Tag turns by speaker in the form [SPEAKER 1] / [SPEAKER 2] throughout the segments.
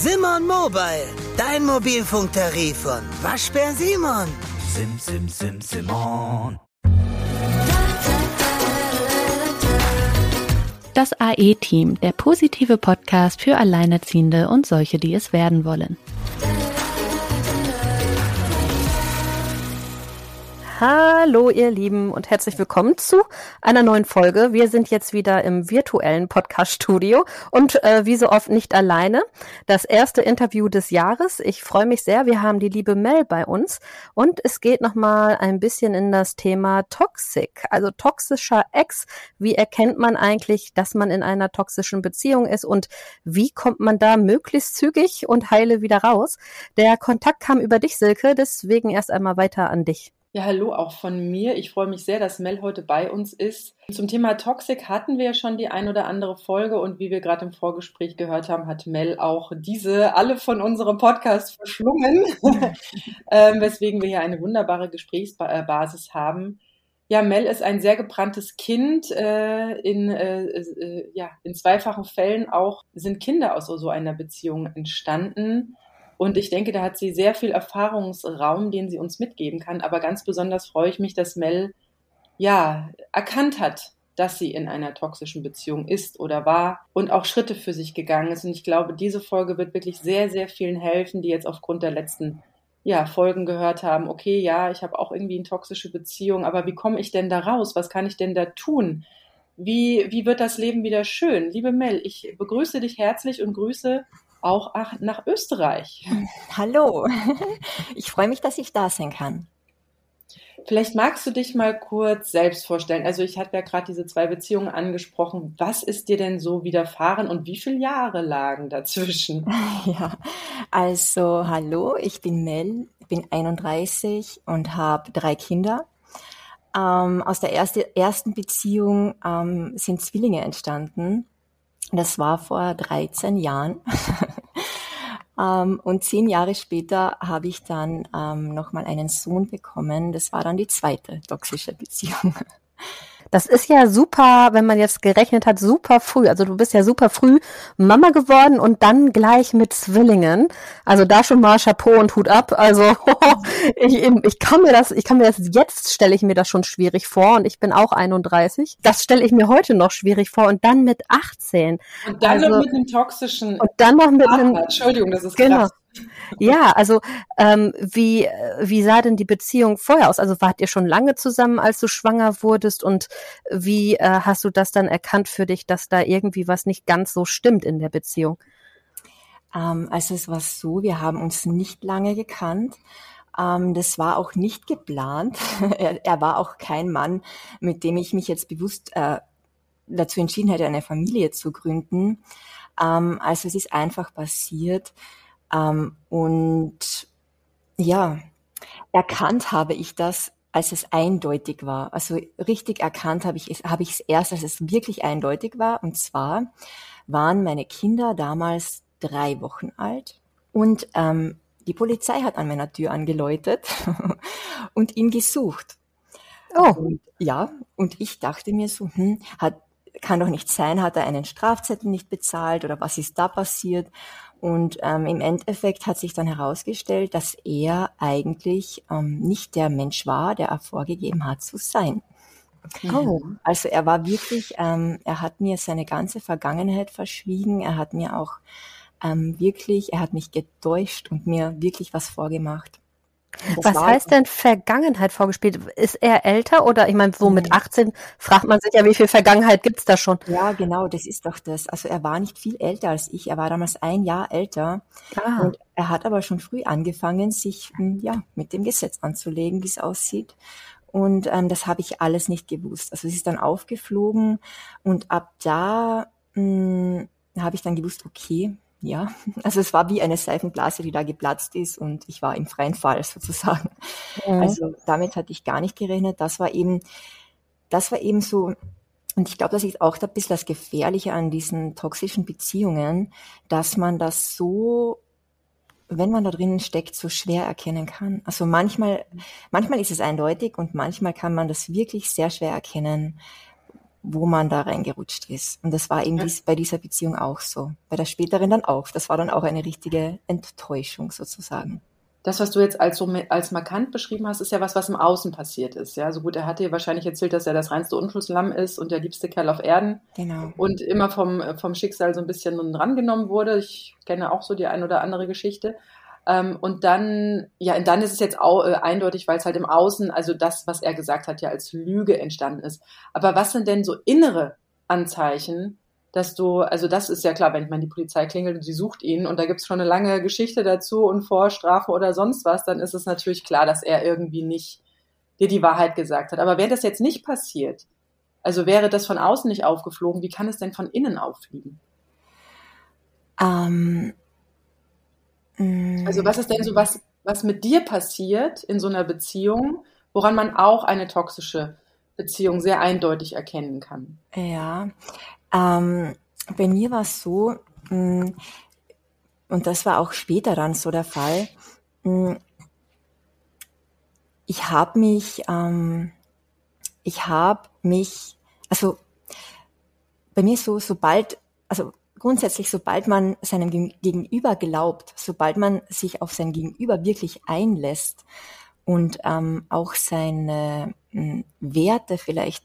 [SPEAKER 1] Simon Mobile, dein Mobilfunktarif von Waschbär Simon.
[SPEAKER 2] Sim, sim, sim, Simon.
[SPEAKER 3] Das AE-Team, der positive Podcast für Alleinerziehende und solche, die es werden wollen. Hallo ihr Lieben und herzlich willkommen zu einer neuen Folge. Wir sind jetzt wieder im virtuellen Podcast-Studio und äh, wie so oft nicht alleine. Das erste Interview des Jahres. Ich freue mich sehr. Wir haben die liebe Mel bei uns und es geht nochmal ein bisschen in das Thema Toxic, also toxischer Ex. Wie erkennt man eigentlich, dass man in einer toxischen Beziehung ist und wie kommt man da möglichst zügig und heile wieder raus? Der Kontakt kam über dich, Silke, deswegen erst einmal weiter an dich.
[SPEAKER 4] Ja, hallo auch von mir. Ich freue mich sehr, dass Mel heute bei uns ist. Zum Thema Toxic hatten wir ja schon die ein oder andere Folge und wie wir gerade im Vorgespräch gehört haben, hat Mel auch diese alle von unserem Podcast verschlungen, ähm, weswegen wir hier eine wunderbare Gesprächsbasis haben. Ja, Mel ist ein sehr gebranntes Kind. Äh, in, äh, äh, ja, in zweifachen Fällen auch sind Kinder aus so einer Beziehung entstanden. Und ich denke, da hat sie sehr viel Erfahrungsraum, den sie uns mitgeben kann. Aber ganz besonders freue ich mich, dass Mel ja erkannt hat, dass sie in einer toxischen Beziehung ist oder war und auch Schritte für sich gegangen ist. Und ich glaube, diese Folge wird wirklich sehr, sehr vielen helfen, die jetzt aufgrund der letzten ja, Folgen gehört haben, okay, ja, ich habe auch irgendwie eine toxische Beziehung, aber wie komme ich denn da raus? Was kann ich denn da tun? Wie, wie wird das Leben wieder schön? Liebe Mel, ich begrüße dich herzlich und grüße auch nach Österreich.
[SPEAKER 5] Hallo, ich freue mich, dass ich da sein kann.
[SPEAKER 4] Vielleicht magst du dich mal kurz selbst vorstellen. Also ich hatte ja gerade diese zwei Beziehungen angesprochen. Was ist dir denn so widerfahren und wie viele Jahre lagen dazwischen?
[SPEAKER 5] Ja, also hallo, ich bin Mel, bin 31 und habe drei Kinder. Ähm, aus der erste, ersten Beziehung ähm, sind Zwillinge entstanden. Das war vor 13 Jahren. ähm, und zehn Jahre später habe ich dann ähm, nochmal einen Sohn bekommen. Das war dann die zweite toxische Beziehung.
[SPEAKER 3] Das ist ja super, wenn man jetzt gerechnet hat, super früh. Also du bist ja super früh Mama geworden und dann gleich mit Zwillingen. Also da schon mal Chapeau und Hut ab. Also ich, ich kann mir das, ich kann mir das jetzt stelle ich mir das schon schwierig vor und ich bin auch 31. Das stelle ich mir heute noch schwierig vor und dann mit 18.
[SPEAKER 4] Und dann also, noch mit einem toxischen.
[SPEAKER 3] Und dann noch mit einem.
[SPEAKER 4] Entschuldigung, das ist
[SPEAKER 3] genau. krass. Ja, also ähm, wie, wie sah denn die Beziehung vorher aus? Also wart ihr schon lange zusammen, als du schwanger wurdest und wie äh, hast du das dann erkannt für dich, dass da irgendwie was nicht ganz so stimmt in der Beziehung?
[SPEAKER 5] Ähm, also es war so, wir haben uns nicht lange gekannt. Ähm, das war auch nicht geplant. er, er, war auch kein Mann, mit dem ich mich jetzt bewusst äh, dazu entschieden hätte, eine Familie zu gründen. Ähm, also es ist einfach passiert. Ähm, und ja, erkannt habe ich das, als es eindeutig war. Also richtig erkannt habe ich es, habe ich es erst, als es wirklich eindeutig war. Und zwar waren meine Kinder damals drei Wochen alt und ähm, die Polizei hat an meiner Tür angeläutet und ihn gesucht. Oh. Und, ja, und ich dachte mir so, hm, hat, kann doch nicht sein, hat er einen Strafzettel nicht bezahlt oder was ist da passiert? Und ähm, im Endeffekt hat sich dann herausgestellt, dass er eigentlich ähm, nicht der Mensch war, der er vorgegeben hat zu sein. Oh. Also er war wirklich, ähm, er hat mir seine ganze Vergangenheit verschwiegen, er hat mir auch ähm, wirklich, er hat mich getäuscht und mir wirklich was vorgemacht.
[SPEAKER 3] Was heißt denn Vergangenheit vorgespielt? Ist er älter oder ich meine, so mit 18 fragt man sich ja, wie viel Vergangenheit gibt's da schon?
[SPEAKER 5] Ja, genau, das ist doch das. Also er war nicht viel älter als ich. Er war damals ein Jahr älter. Ah. Und er hat aber schon früh angefangen, sich hm, ja mit dem Gesetz anzulegen, wie es aussieht. Und ähm, das habe ich alles nicht gewusst. Also es ist dann aufgeflogen und ab da hm, habe ich dann gewusst, okay, ja, also es war wie eine Seifenblase, die da geplatzt ist und ich war im freien Fall sozusagen. Mhm. Also damit hatte ich gar nicht gerechnet. Das war eben, das war eben so, und ich glaube, das ist auch ein bisschen das Gefährliche an diesen toxischen Beziehungen, dass man das so, wenn man da drinnen steckt, so schwer erkennen kann. Also manchmal, manchmal ist es eindeutig und manchmal kann man das wirklich sehr schwer erkennen wo man da reingerutscht ist. Und das war eben dies, bei dieser Beziehung auch so. Bei der späteren dann auch. Das war dann auch eine richtige Enttäuschung sozusagen
[SPEAKER 4] das, was du jetzt als so als markant beschrieben hast, ist ja was, was im Außen passiert ist. Ja, so gut, er hat dir wahrscheinlich erzählt, dass er das reinste Unschuldslamm ist und der liebste Kerl auf Erden.
[SPEAKER 5] Genau.
[SPEAKER 4] Und immer vom, vom Schicksal so ein bisschen rangenommen wurde. Ich kenne auch so die ein oder andere Geschichte. Ähm, und dann, ja, und dann ist es jetzt auch äh, eindeutig, weil es halt im Außen, also das, was er gesagt hat, ja als Lüge entstanden ist. Aber was sind denn so innere Anzeichen, dass du, also das ist ja klar, wenn man die Polizei klingelt und sie sucht ihn und da gibt es schon eine lange Geschichte dazu und Vorstrafe oder sonst was, dann ist es natürlich klar, dass er irgendwie nicht dir die Wahrheit gesagt hat. Aber wäre das jetzt nicht passiert, also wäre das von außen nicht aufgeflogen, wie kann es denn von innen auffliegen?
[SPEAKER 5] Ähm,
[SPEAKER 4] also was ist denn so was, was mit dir passiert in so einer Beziehung, woran man auch eine toxische Beziehung sehr eindeutig erkennen kann?
[SPEAKER 5] Ja, ähm, bei mir war es so, mh, mm, und das war auch später dann so der Fall, mh, mm, ich habe mich, ähm, ich habe mich, also bei mir so, sobald, also grundsätzlich, sobald man seinem Gegenüber glaubt, sobald man sich auf sein Gegenüber wirklich einlässt und ähm, auch seine äh, Werte vielleicht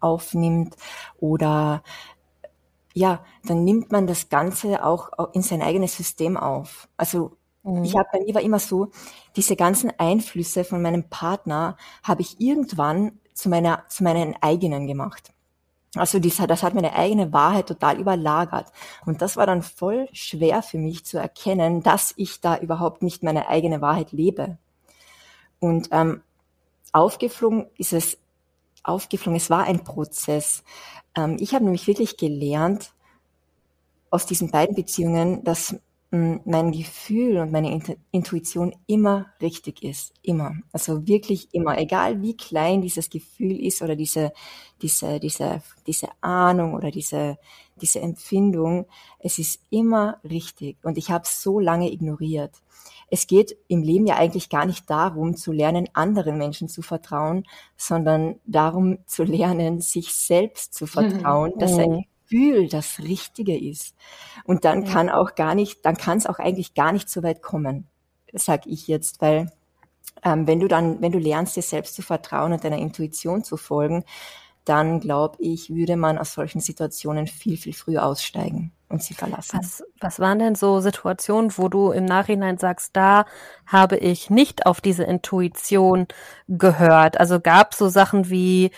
[SPEAKER 5] aufnimmt oder ja, dann nimmt man das Ganze auch in sein eigenes System auf. Also mhm. ich habe bei mir war immer so, diese ganzen Einflüsse von meinem Partner habe ich irgendwann zu meiner zu meinen eigenen gemacht. Also das, das hat meine eigene Wahrheit total überlagert. Und das war dann voll schwer für mich zu erkennen, dass ich da überhaupt nicht meine eigene Wahrheit lebe. Und ähm, aufgeflogen ist es aufgeflogen. Es war ein Prozess. Ähm, ich habe nämlich wirklich gelernt aus diesen beiden Beziehungen, dass mein Gefühl und meine Intuition immer richtig ist. Immer. Also wirklich immer. Egal wie klein dieses Gefühl ist oder diese, diese, diese, diese Ahnung oder diese, diese Empfindung. Es ist immer richtig. Und ich habe so lange ignoriert es geht im Leben ja eigentlich gar nicht darum, zu lernen, anderen Menschen zu vertrauen, sondern darum zu lernen, sich selbst zu vertrauen, dass ein mhm. Gefühl das Richtige ist. Und dann kann auch gar nicht, dann kann es auch eigentlich gar nicht so weit kommen, sag ich jetzt, weil ähm, wenn du dann, wenn du lernst, dir selbst zu vertrauen und deiner Intuition zu folgen, dann glaube ich, würde man aus solchen Situationen viel, viel früher aussteigen und sie verlassen.
[SPEAKER 3] Was, was waren denn so Situationen, wo du im Nachhinein sagst, da habe ich nicht auf diese Intuition gehört? Also gab so Sachen wie,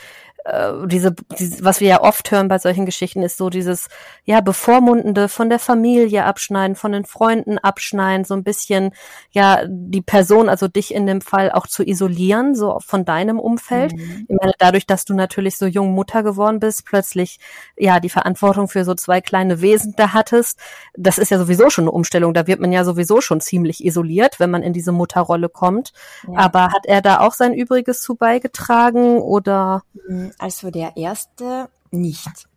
[SPEAKER 3] diese, diese, was wir ja oft hören bei solchen Geschichten, ist so dieses, ja, bevormundende von der Familie abschneiden, von den Freunden abschneiden, so ein bisschen, ja, die Person, also dich in dem Fall auch zu isolieren, so von deinem Umfeld. Mhm. Ich meine, dadurch, dass du natürlich so jung Mutter geworden bist, plötzlich, ja, die Verantwortung für so zwei kleine Wesen da hattest, das ist ja sowieso schon eine Umstellung. Da wird man ja sowieso schon ziemlich isoliert, wenn man in diese Mutterrolle kommt. Ja. Aber hat er da auch sein Übriges zu beigetragen oder?
[SPEAKER 5] Mhm. Also der erste nicht.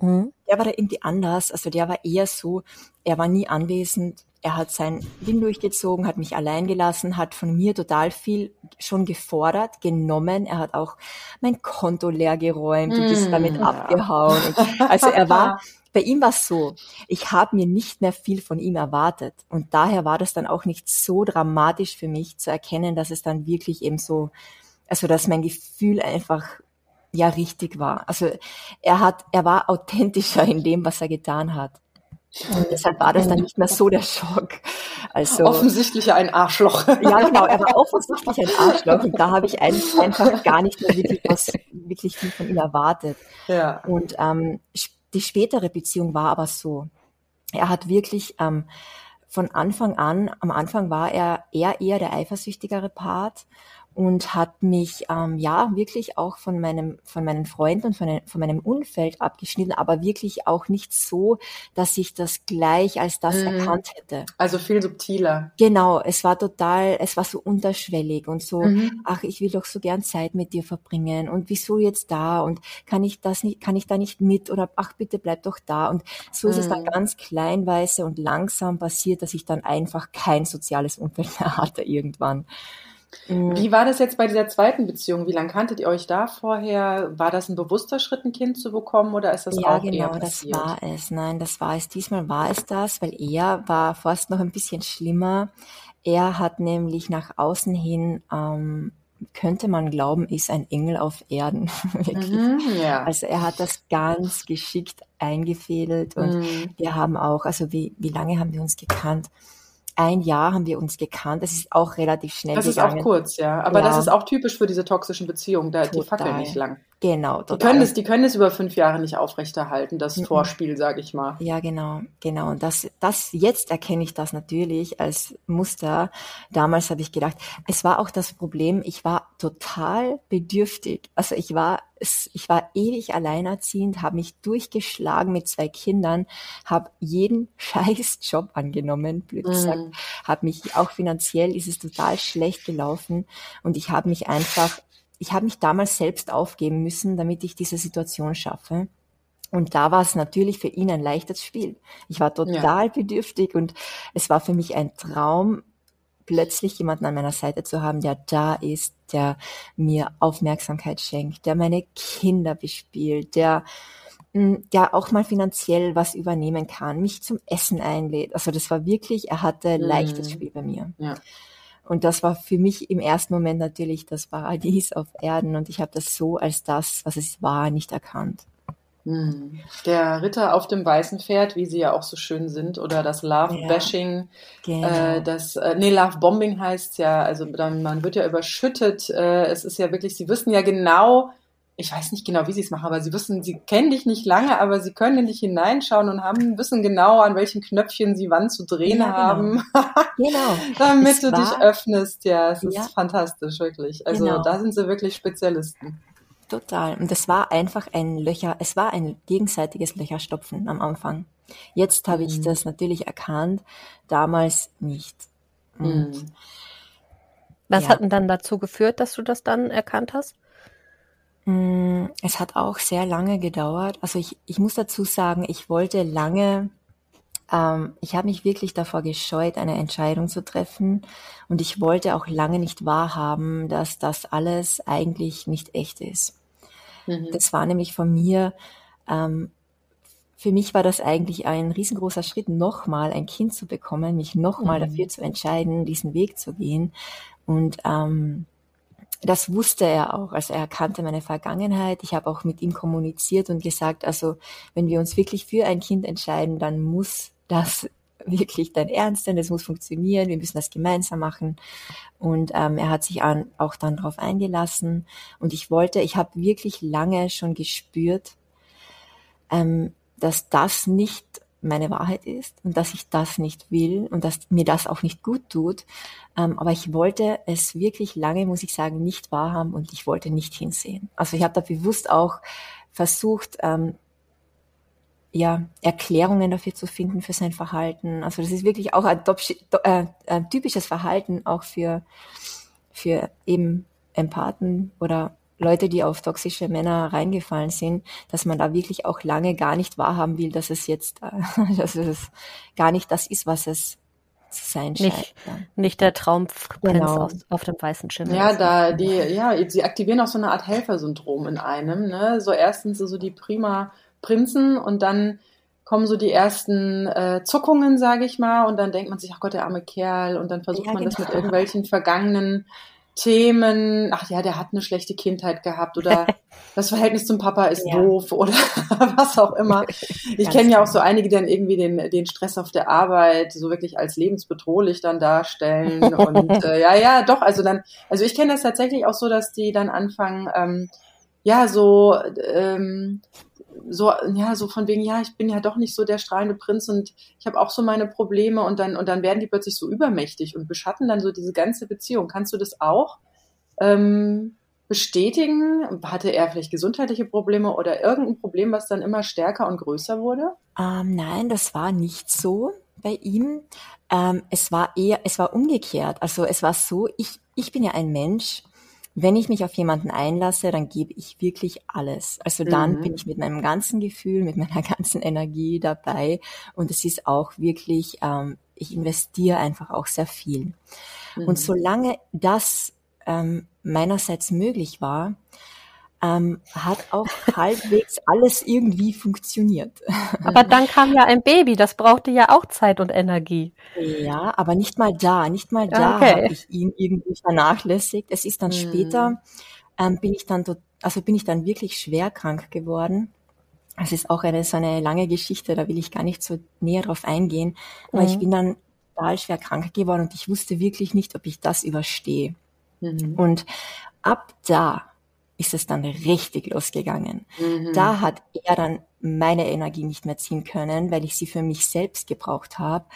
[SPEAKER 5] Mhm. Der war da irgendwie anders. Also der war eher so, er war nie anwesend. Er hat sein Ding durchgezogen, hat mich allein gelassen, hat von mir total viel schon gefordert, genommen. Er hat auch mein Konto leer geräumt und ist damit ja. abgehauen. Und also er war, bei ihm war es so, ich habe mir nicht mehr viel von ihm erwartet. Und daher war das dann auch nicht so dramatisch für mich zu erkennen, dass es dann wirklich eben so, also dass mein Gefühl einfach ja richtig war. Also er hat, er war authentischer in dem, was er getan hat. Und deshalb war das dann nicht mehr so der Schock.
[SPEAKER 4] Also offensichtlich ein Arschloch.
[SPEAKER 5] Ja, genau, er war offensichtlich ein Arschloch und da habe ich einfach gar nicht mehr wirklich was wirklich viel von ihm erwartet. Ja. Und ähm, die spätere Beziehung war aber so. Er hat wirklich ähm, von Anfang an, am Anfang war er eher eher der eifersüchtigere Part und hat mich ähm, ja wirklich auch von meinem von meinen Freunden und von, von meinem Umfeld abgeschnitten, aber wirklich auch nicht so, dass ich das gleich als das mhm. erkannt hätte.
[SPEAKER 4] Also viel subtiler.
[SPEAKER 5] Genau, es war total, es war so unterschwellig und so, mhm. ach, ich will doch so gern Zeit mit dir verbringen und wieso jetzt da und kann ich das nicht, kann ich da nicht mit oder ach bitte bleib doch da und so mhm. ist es dann mhm. ganz kleinweise und langsam passiert, dass ich dann einfach kein soziales Umfeld mehr hatte irgendwann.
[SPEAKER 4] Mhm. Wie war das jetzt bei dieser zweiten Beziehung? Wie lange kanntet ihr euch da vorher? War das ein bewusster Schritt, ein Kind zu bekommen oder ist das ja, auch genau, eher passiert?
[SPEAKER 5] das war es. Nein, das war es. Diesmal war es das, weil er war fast noch ein bisschen schlimmer. Er hat nämlich nach außen hin ähm, könnte man glauben, ist ein Engel auf Erden. Mhm, ja. Also er hat das ganz geschickt eingefädelt und mhm. wir haben auch, also wie, wie lange haben wir uns gekannt? Ein Jahr haben wir uns gekannt. Das ist auch relativ schnell.
[SPEAKER 4] Das gegangen. ist auch kurz, ja. Aber ja. das ist auch typisch für diese toxischen Beziehungen. Da, die fackeln nicht lang.
[SPEAKER 5] Genau,
[SPEAKER 4] total. Die können es, die können es über fünf Jahre nicht aufrechterhalten, das mhm. Vorspiel, sage ich mal.
[SPEAKER 5] Ja, genau, genau. Und das, das, jetzt erkenne ich das natürlich als Muster. Damals habe ich gedacht, es war auch das Problem, ich war total bedürftig. Also ich war, ich war ewig alleinerziehend, habe mich durchgeschlagen mit zwei Kindern, habe jeden scheiß Job angenommen, blöd gesagt, mhm. habe mich auch finanziell ist es total schlecht gelaufen und ich habe mich einfach ich habe mich damals selbst aufgeben müssen, damit ich diese Situation schaffe. Und da war es natürlich für ihn ein leichtes Spiel. Ich war total ja. bedürftig und es war für mich ein Traum, plötzlich jemanden an meiner Seite zu haben, der da ist, der mir Aufmerksamkeit schenkt, der meine Kinder bespielt, der hm, der auch mal finanziell was übernehmen kann, mich zum Essen einlädt. Also das war wirklich, er hatte leichtes mhm. Spiel bei mir. Ja. Und das war für mich im ersten Moment natürlich das Paradies auf Erden und ich habe das so als das, was es war, nicht erkannt.
[SPEAKER 4] Hm. Der Ritter auf dem weißen Pferd, wie sie ja auch so schön sind, oder das Love-Bashing, ja, genau. äh, das, äh, nee, Love-Bombing heißt ja, also dann, man wird ja überschüttet, äh, es ist ja wirklich, sie wissen ja genau, ich weiß nicht genau, wie sie es machen, aber sie wissen, sie kennen dich nicht lange, aber sie können in dich hineinschauen und haben, wissen genau, an welchen Knöpfchen sie wann zu drehen ja, genau. haben. genau. Damit es du war, dich öffnest. Ja, es ja. ist fantastisch, wirklich. Also genau. da sind sie wirklich Spezialisten.
[SPEAKER 5] Total. Und es war einfach ein Löcher, es war ein gegenseitiges Löcherstopfen am Anfang. Jetzt habe mhm. ich das natürlich erkannt, damals nicht. Und,
[SPEAKER 3] mhm. Was ja. hat denn dann dazu geführt, dass du das dann erkannt hast?
[SPEAKER 5] Mm, es hat auch sehr lange gedauert. Also ich, ich muss dazu sagen, ich wollte lange, ähm, ich habe mich wirklich davor gescheut, eine Entscheidung zu treffen. Und ich wollte auch lange nicht wahrhaben, dass das alles eigentlich nicht echt ist. Mhm. Das war nämlich von mir, ähm, für mich war das eigentlich ein riesengroßer Schritt, nochmal ein Kind zu bekommen, mich nochmal mhm. dafür zu entscheiden, diesen Weg zu gehen. Und ähm, das wusste er auch. Also er kannte meine Vergangenheit. Ich habe auch mit ihm kommuniziert und gesagt, also wenn wir uns wirklich für ein Kind entscheiden, dann muss das wirklich dein Ernst sein, das muss funktionieren, wir müssen das gemeinsam machen. Und ähm, er hat sich an, auch dann darauf eingelassen. Und ich wollte, ich habe wirklich lange schon gespürt, ähm, dass das nicht meine Wahrheit ist und dass ich das nicht will und dass mir das auch nicht gut tut. Ähm, aber ich wollte es wirklich lange, muss ich sagen, nicht wahrhaben und ich wollte nicht hinsehen. Also ich habe da bewusst auch versucht, ähm, ja, Erklärungen dafür zu finden für sein Verhalten. Also das ist wirklich auch ein, äh, ein typisches Verhalten auch für, für eben Empathen oder Leute, die auf toxische Männer reingefallen sind, dass man da wirklich auch lange gar nicht wahrhaben will, dass es jetzt, äh, dass es gar nicht das ist, was es sein
[SPEAKER 3] scheint. Nicht, nicht der Traumprinz genau. auf, auf, dem weißen Schimmel.
[SPEAKER 4] Ja, da die, ja, sie aktivieren auch so eine Art Helfersyndrom in einem. Ne? So erstens so die prima Prinzen und dann kommen so die ersten äh, Zuckungen, sage ich mal, und dann denkt man sich, ach Gott, der arme Kerl, und dann versucht ja, man genau. das mit irgendwelchen vergangenen Themen, ach ja, der hat eine schlechte Kindheit gehabt oder das Verhältnis zum Papa ist ja. doof oder was auch immer. Ich kenne ja auch so einige, die dann irgendwie den, den Stress auf der Arbeit so wirklich als lebensbedrohlich dann darstellen und äh, ja, ja, doch, also dann, also ich kenne das tatsächlich auch so, dass die dann anfangen, ähm, ja, so ähm, so, ja, so von wegen, ja, ich bin ja doch nicht so der strahlende Prinz und ich habe auch so meine Probleme und dann, und dann werden die plötzlich so übermächtig und beschatten dann so diese ganze Beziehung. Kannst du das auch ähm, bestätigen? Hatte er vielleicht gesundheitliche Probleme oder irgendein Problem, was dann immer stärker und größer wurde?
[SPEAKER 5] Ähm, nein, das war nicht so bei ihm. Ähm, es war eher, es war umgekehrt. Also es war so, ich, ich bin ja ein Mensch, wenn ich mich auf jemanden einlasse, dann gebe ich wirklich alles. Also dann mhm. bin ich mit meinem ganzen Gefühl, mit meiner ganzen Energie dabei und es ist auch wirklich, ähm, ich investiere einfach auch sehr viel. Mhm. Und solange das ähm, meinerseits möglich war, ähm, hat auch halbwegs alles irgendwie funktioniert.
[SPEAKER 3] Aber dann kam ja ein Baby, das brauchte ja auch Zeit und Energie.
[SPEAKER 5] Ja, aber nicht mal da, nicht mal da okay. habe ich ihn irgendwie vernachlässigt. Es ist dann hm. später, ähm, bin ich dann, also bin ich dann wirklich schwer krank geworden. Es ist auch eine so eine lange Geschichte, da will ich gar nicht so näher drauf eingehen. Aber mhm. ich bin dann total schwer krank geworden und ich wusste wirklich nicht, ob ich das überstehe. Mhm. Und ab da ist es dann richtig losgegangen. Mhm. Da hat er dann meine Energie nicht mehr ziehen können, weil ich sie für mich selbst gebraucht habe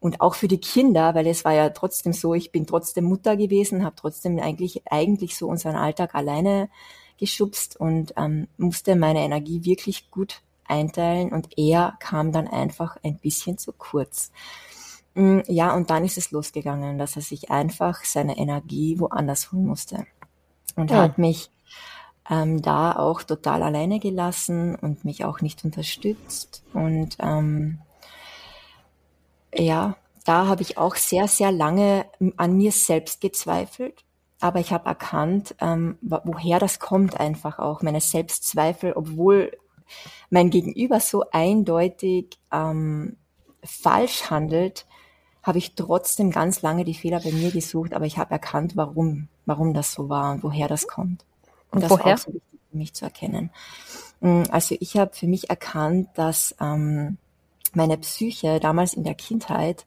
[SPEAKER 5] und auch für die Kinder, weil es war ja trotzdem so, ich bin trotzdem Mutter gewesen, habe trotzdem eigentlich eigentlich so unseren Alltag alleine geschubst und ähm, musste meine Energie wirklich gut einteilen und er kam dann einfach ein bisschen zu kurz. Mm, ja, und dann ist es losgegangen, dass er sich einfach seine Energie woanders holen musste und ja. hat mich ähm, da auch total alleine gelassen und mich auch nicht unterstützt. Und ähm, ja, da habe ich auch sehr, sehr lange an mir selbst gezweifelt. Aber ich habe erkannt, ähm, woher das kommt einfach auch, meine Selbstzweifel, obwohl mein Gegenüber so eindeutig ähm, falsch handelt, habe ich trotzdem ganz lange die Fehler bei mir gesucht, aber ich habe erkannt, warum, warum das so war und woher das kommt. Und das Woher? war auch so wichtig für mich zu erkennen. Mm, also ich habe für mich erkannt, dass ähm, meine Psyche damals in der Kindheit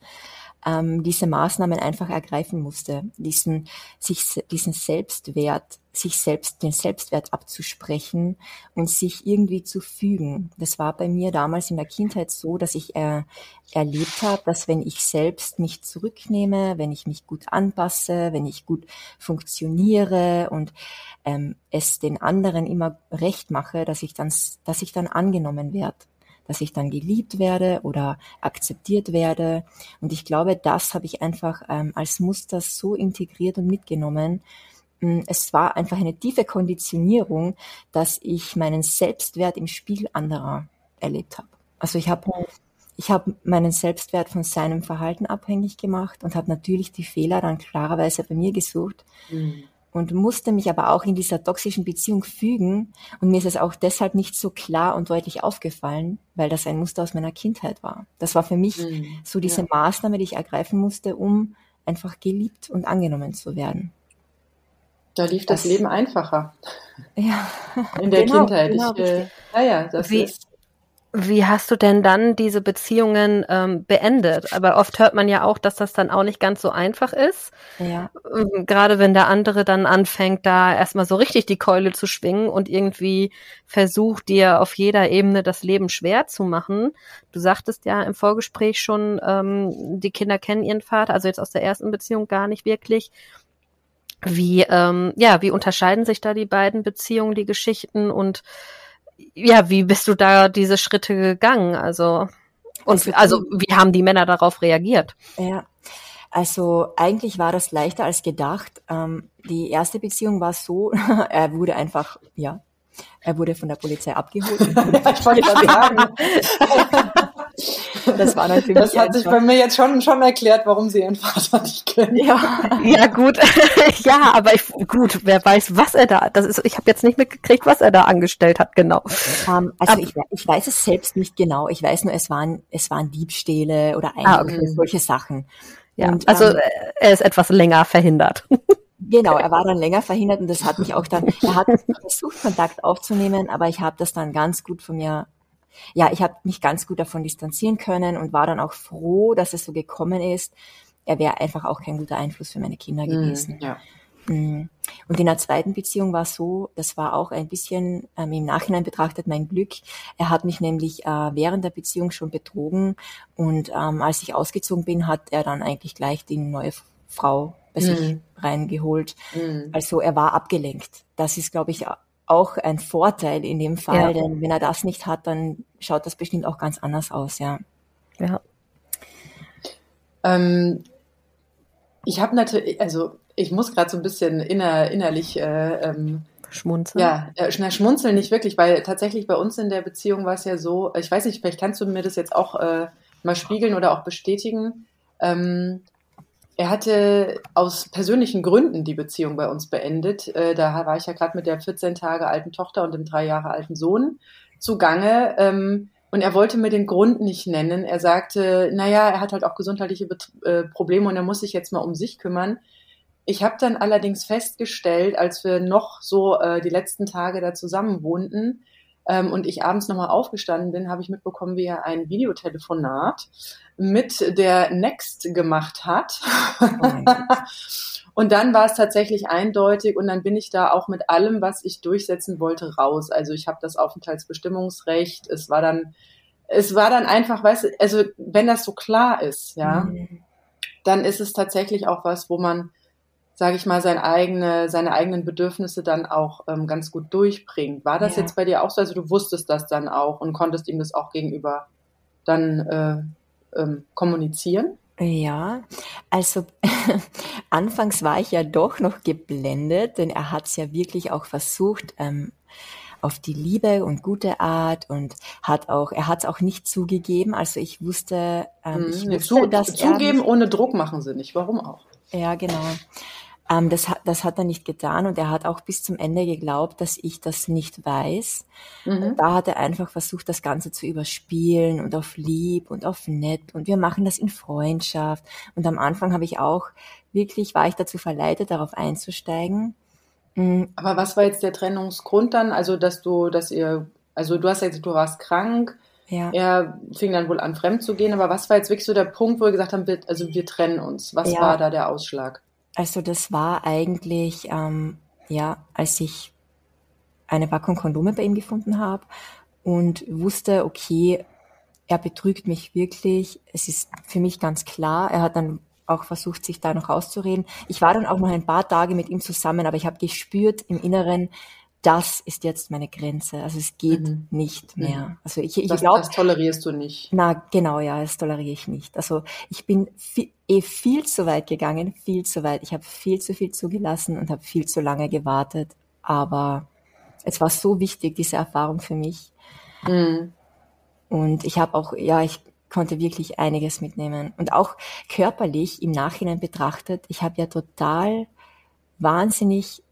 [SPEAKER 5] ähm, diese Maßnahmen einfach ergreifen musste, diesen, sich, diesen Selbstwert, sich selbst, den Selbstwert abzusprechen und sich irgendwie zu fügen. Das war bei mir damals in der Kindheit so, dass ich äh, erlebt habe, dass wenn ich selbst mich zurücknehme, wenn ich mich gut anpasse, wenn ich gut funktioniere und ähm, es den anderen immer recht mache, dass ich dann, dass ich dann angenommen werde dass ich dann geliebt werde oder akzeptiert werde. Und ich glaube, das habe ich einfach ähm, als Muster so integriert und mitgenommen. Mm, es war einfach eine tiefe Konditionierung, dass ich meinen Selbstwert im Spiel anderer erlebt habe. Also ich habe ich habe meinen Selbstwert von seinem Verhalten abhängig gemacht und habe natürlich die Fehler dann klarerweise bei mir gesucht. Mhm und musste mich aber auch in dieser toxischen Beziehung fügen. Und mir ist es auch deshalb nicht so klar und deutlich aufgefallen, weil das ein Muster aus meiner Kindheit war. Das war für mich mhm. so diese ja. Maßnahme, die ich ergreifen musste, um einfach geliebt und angenommen zu werden.
[SPEAKER 4] Da lief das, das Leben einfacher.
[SPEAKER 5] Ja.
[SPEAKER 4] In der genau, Kindheit. Genau, ich, äh, ja, ja, das
[SPEAKER 3] Wie,
[SPEAKER 4] ist
[SPEAKER 3] wie hast du denn dann diese Beziehungen ähm, beendet? Aber oft hört man ja auch, dass das dann auch nicht ganz so einfach ist.
[SPEAKER 5] Ja.
[SPEAKER 3] Ähm, gerade wenn der andere dann anfängt, da erstmal so richtig die Keule zu schwingen und irgendwie versucht, dir auf jeder Ebene das Leben schwer zu machen. Du sagtest ja im Vorgespräch schon, ähm, die Kinder kennen ihren Vater, also jetzt aus der ersten Beziehung gar nicht wirklich. Wie, ähm, ja, wie unterscheiden sich da die beiden Beziehungen, die Geschichten und ja, wie bist du da diese Schritte gegangen? Also, und also, wie haben die Männer darauf reagiert?
[SPEAKER 5] Ja. Also eigentlich war das leichter als gedacht. Ähm, die erste Beziehung war so, er wurde einfach, ja, er wurde von der Polizei abgeholt. ich wollte sagen.
[SPEAKER 4] Das war natürlich. Das hat sich bei mir jetzt schon, schon erklärt, warum sie ihren Vater nicht kennen.
[SPEAKER 3] Ja, ja gut. ja, aber ich, gut, wer weiß, was er da, das ist, ich habe jetzt nicht mitgekriegt, was er da angestellt hat, genau.
[SPEAKER 5] Um, ähm, also aber, ich, ich weiß es selbst nicht genau. Ich weiß nur, es waren, es waren Diebstähle oder ah, okay. solche Sachen.
[SPEAKER 3] Ja, und, also ähm, er ist etwas länger verhindert.
[SPEAKER 5] Genau, er war dann länger verhindert und das hat mich auch dann, er hat versucht, Kontakt aufzunehmen, aber ich habe das dann ganz gut von mir ja, ich habe mich ganz gut davon distanzieren können und war dann auch froh, dass es so gekommen ist. Er wäre einfach auch kein guter Einfluss für meine Kinder mhm, gewesen.
[SPEAKER 4] Ja.
[SPEAKER 5] Und in der zweiten Beziehung war es so, das war auch ein bisschen ähm, im Nachhinein betrachtet mein Glück. Er hat mich nämlich äh, während der Beziehung schon betrogen und ähm, als ich ausgezogen bin, hat er dann eigentlich gleich die neue Frau bei sich mm. reingeholt. Mm. Also er war abgelenkt. Das ist, glaube ich, auch ein Vorteil in dem Fall, ja. denn wenn er das nicht hat, dann schaut das bestimmt auch ganz anders aus, ja.
[SPEAKER 3] Ja.
[SPEAKER 4] Ähm, ich habe natürlich, also ich muss gerade so ein bisschen inner, innerlich äh, ähm,
[SPEAKER 3] schmunzeln.
[SPEAKER 4] Ja, äh, schmunzeln nicht wirklich, weil tatsächlich bei uns in der Beziehung war es ja so, ich weiß nicht, vielleicht kannst du mir das jetzt auch äh, mal spiegeln oder auch bestätigen. Ähm, er hatte aus persönlichen Gründen die Beziehung bei uns beendet. Äh, da war ich ja gerade mit der 14 Tage alten Tochter und dem drei Jahre alten Sohn zugange. Ähm, und er wollte mir den Grund nicht nennen. Er sagte, naja, er hat halt auch gesundheitliche äh, Probleme und er muss sich jetzt mal um sich kümmern. Ich habe dann allerdings festgestellt, als wir noch so äh, die letzten Tage da zusammen wohnten ähm, und ich abends nochmal aufgestanden bin, habe ich mitbekommen, wie er ein Videotelefonat mit der Next gemacht hat. Oh und dann war es tatsächlich eindeutig und dann bin ich da auch mit allem, was ich durchsetzen wollte, raus. Also ich habe das Aufenthaltsbestimmungsrecht. Es war dann, es war dann einfach, weißt du, also wenn das so klar ist, ja, mhm. dann ist es tatsächlich auch was, wo man, sage ich mal, seine eigene, seine eigenen Bedürfnisse dann auch ähm, ganz gut durchbringt. War das ja. jetzt bei dir auch so? Also du wusstest das dann auch und konntest ihm das auch gegenüber dann äh, ähm, kommunizieren?
[SPEAKER 5] Ja, also anfangs war ich ja doch noch geblendet, denn er hat es ja wirklich auch versucht, ähm, auf die Liebe und gute Art und hat auch, er hat es auch nicht zugegeben. Also ich wusste, ähm, ich
[SPEAKER 4] hm, wusste, zu, dass zugeben ohne Druck machen sie nicht. Warum auch?
[SPEAKER 5] Ja, genau. Ähm, das, hat, das hat er nicht getan und er hat auch bis zum Ende geglaubt, dass ich das nicht weiß. Mhm. Da hat er einfach versucht, das Ganze zu überspielen und auf lieb und auf nett und wir machen das in Freundschaft. Und am Anfang habe ich auch wirklich, war ich dazu verleitet, darauf einzusteigen.
[SPEAKER 4] Mhm. Aber was war jetzt der Trennungsgrund dann? Also, dass du, dass ihr, also du hast jetzt, du warst krank, ja. Er fing dann wohl an, fremd zu gehen. Aber was war jetzt wirklich so der Punkt, wo wir gesagt haben, also wir trennen uns? Was ja. war da der Ausschlag?
[SPEAKER 5] Also das war eigentlich, ähm, ja, als ich eine Packung Kondome bei ihm gefunden habe und wusste, okay, er betrügt mich wirklich. Es ist für mich ganz klar. Er hat dann auch versucht, sich da noch rauszureden. Ich war dann auch noch ein paar Tage mit ihm zusammen, aber ich habe gespürt im Inneren, das ist jetzt meine Grenze. Also es geht mhm. nicht mhm. mehr. Also ich, ich
[SPEAKER 4] das, glaube, das tolerierst du nicht.
[SPEAKER 5] Na genau, ja, das toleriere ich nicht. Also ich bin viel, eh viel zu weit gegangen, viel zu weit. Ich habe viel zu viel zugelassen und habe viel zu lange gewartet. Aber es war so wichtig diese Erfahrung für mich. Mhm. Und ich habe auch, ja, ich konnte wirklich einiges mitnehmen und auch körperlich im Nachhinein betrachtet. Ich habe ja total wahnsinnig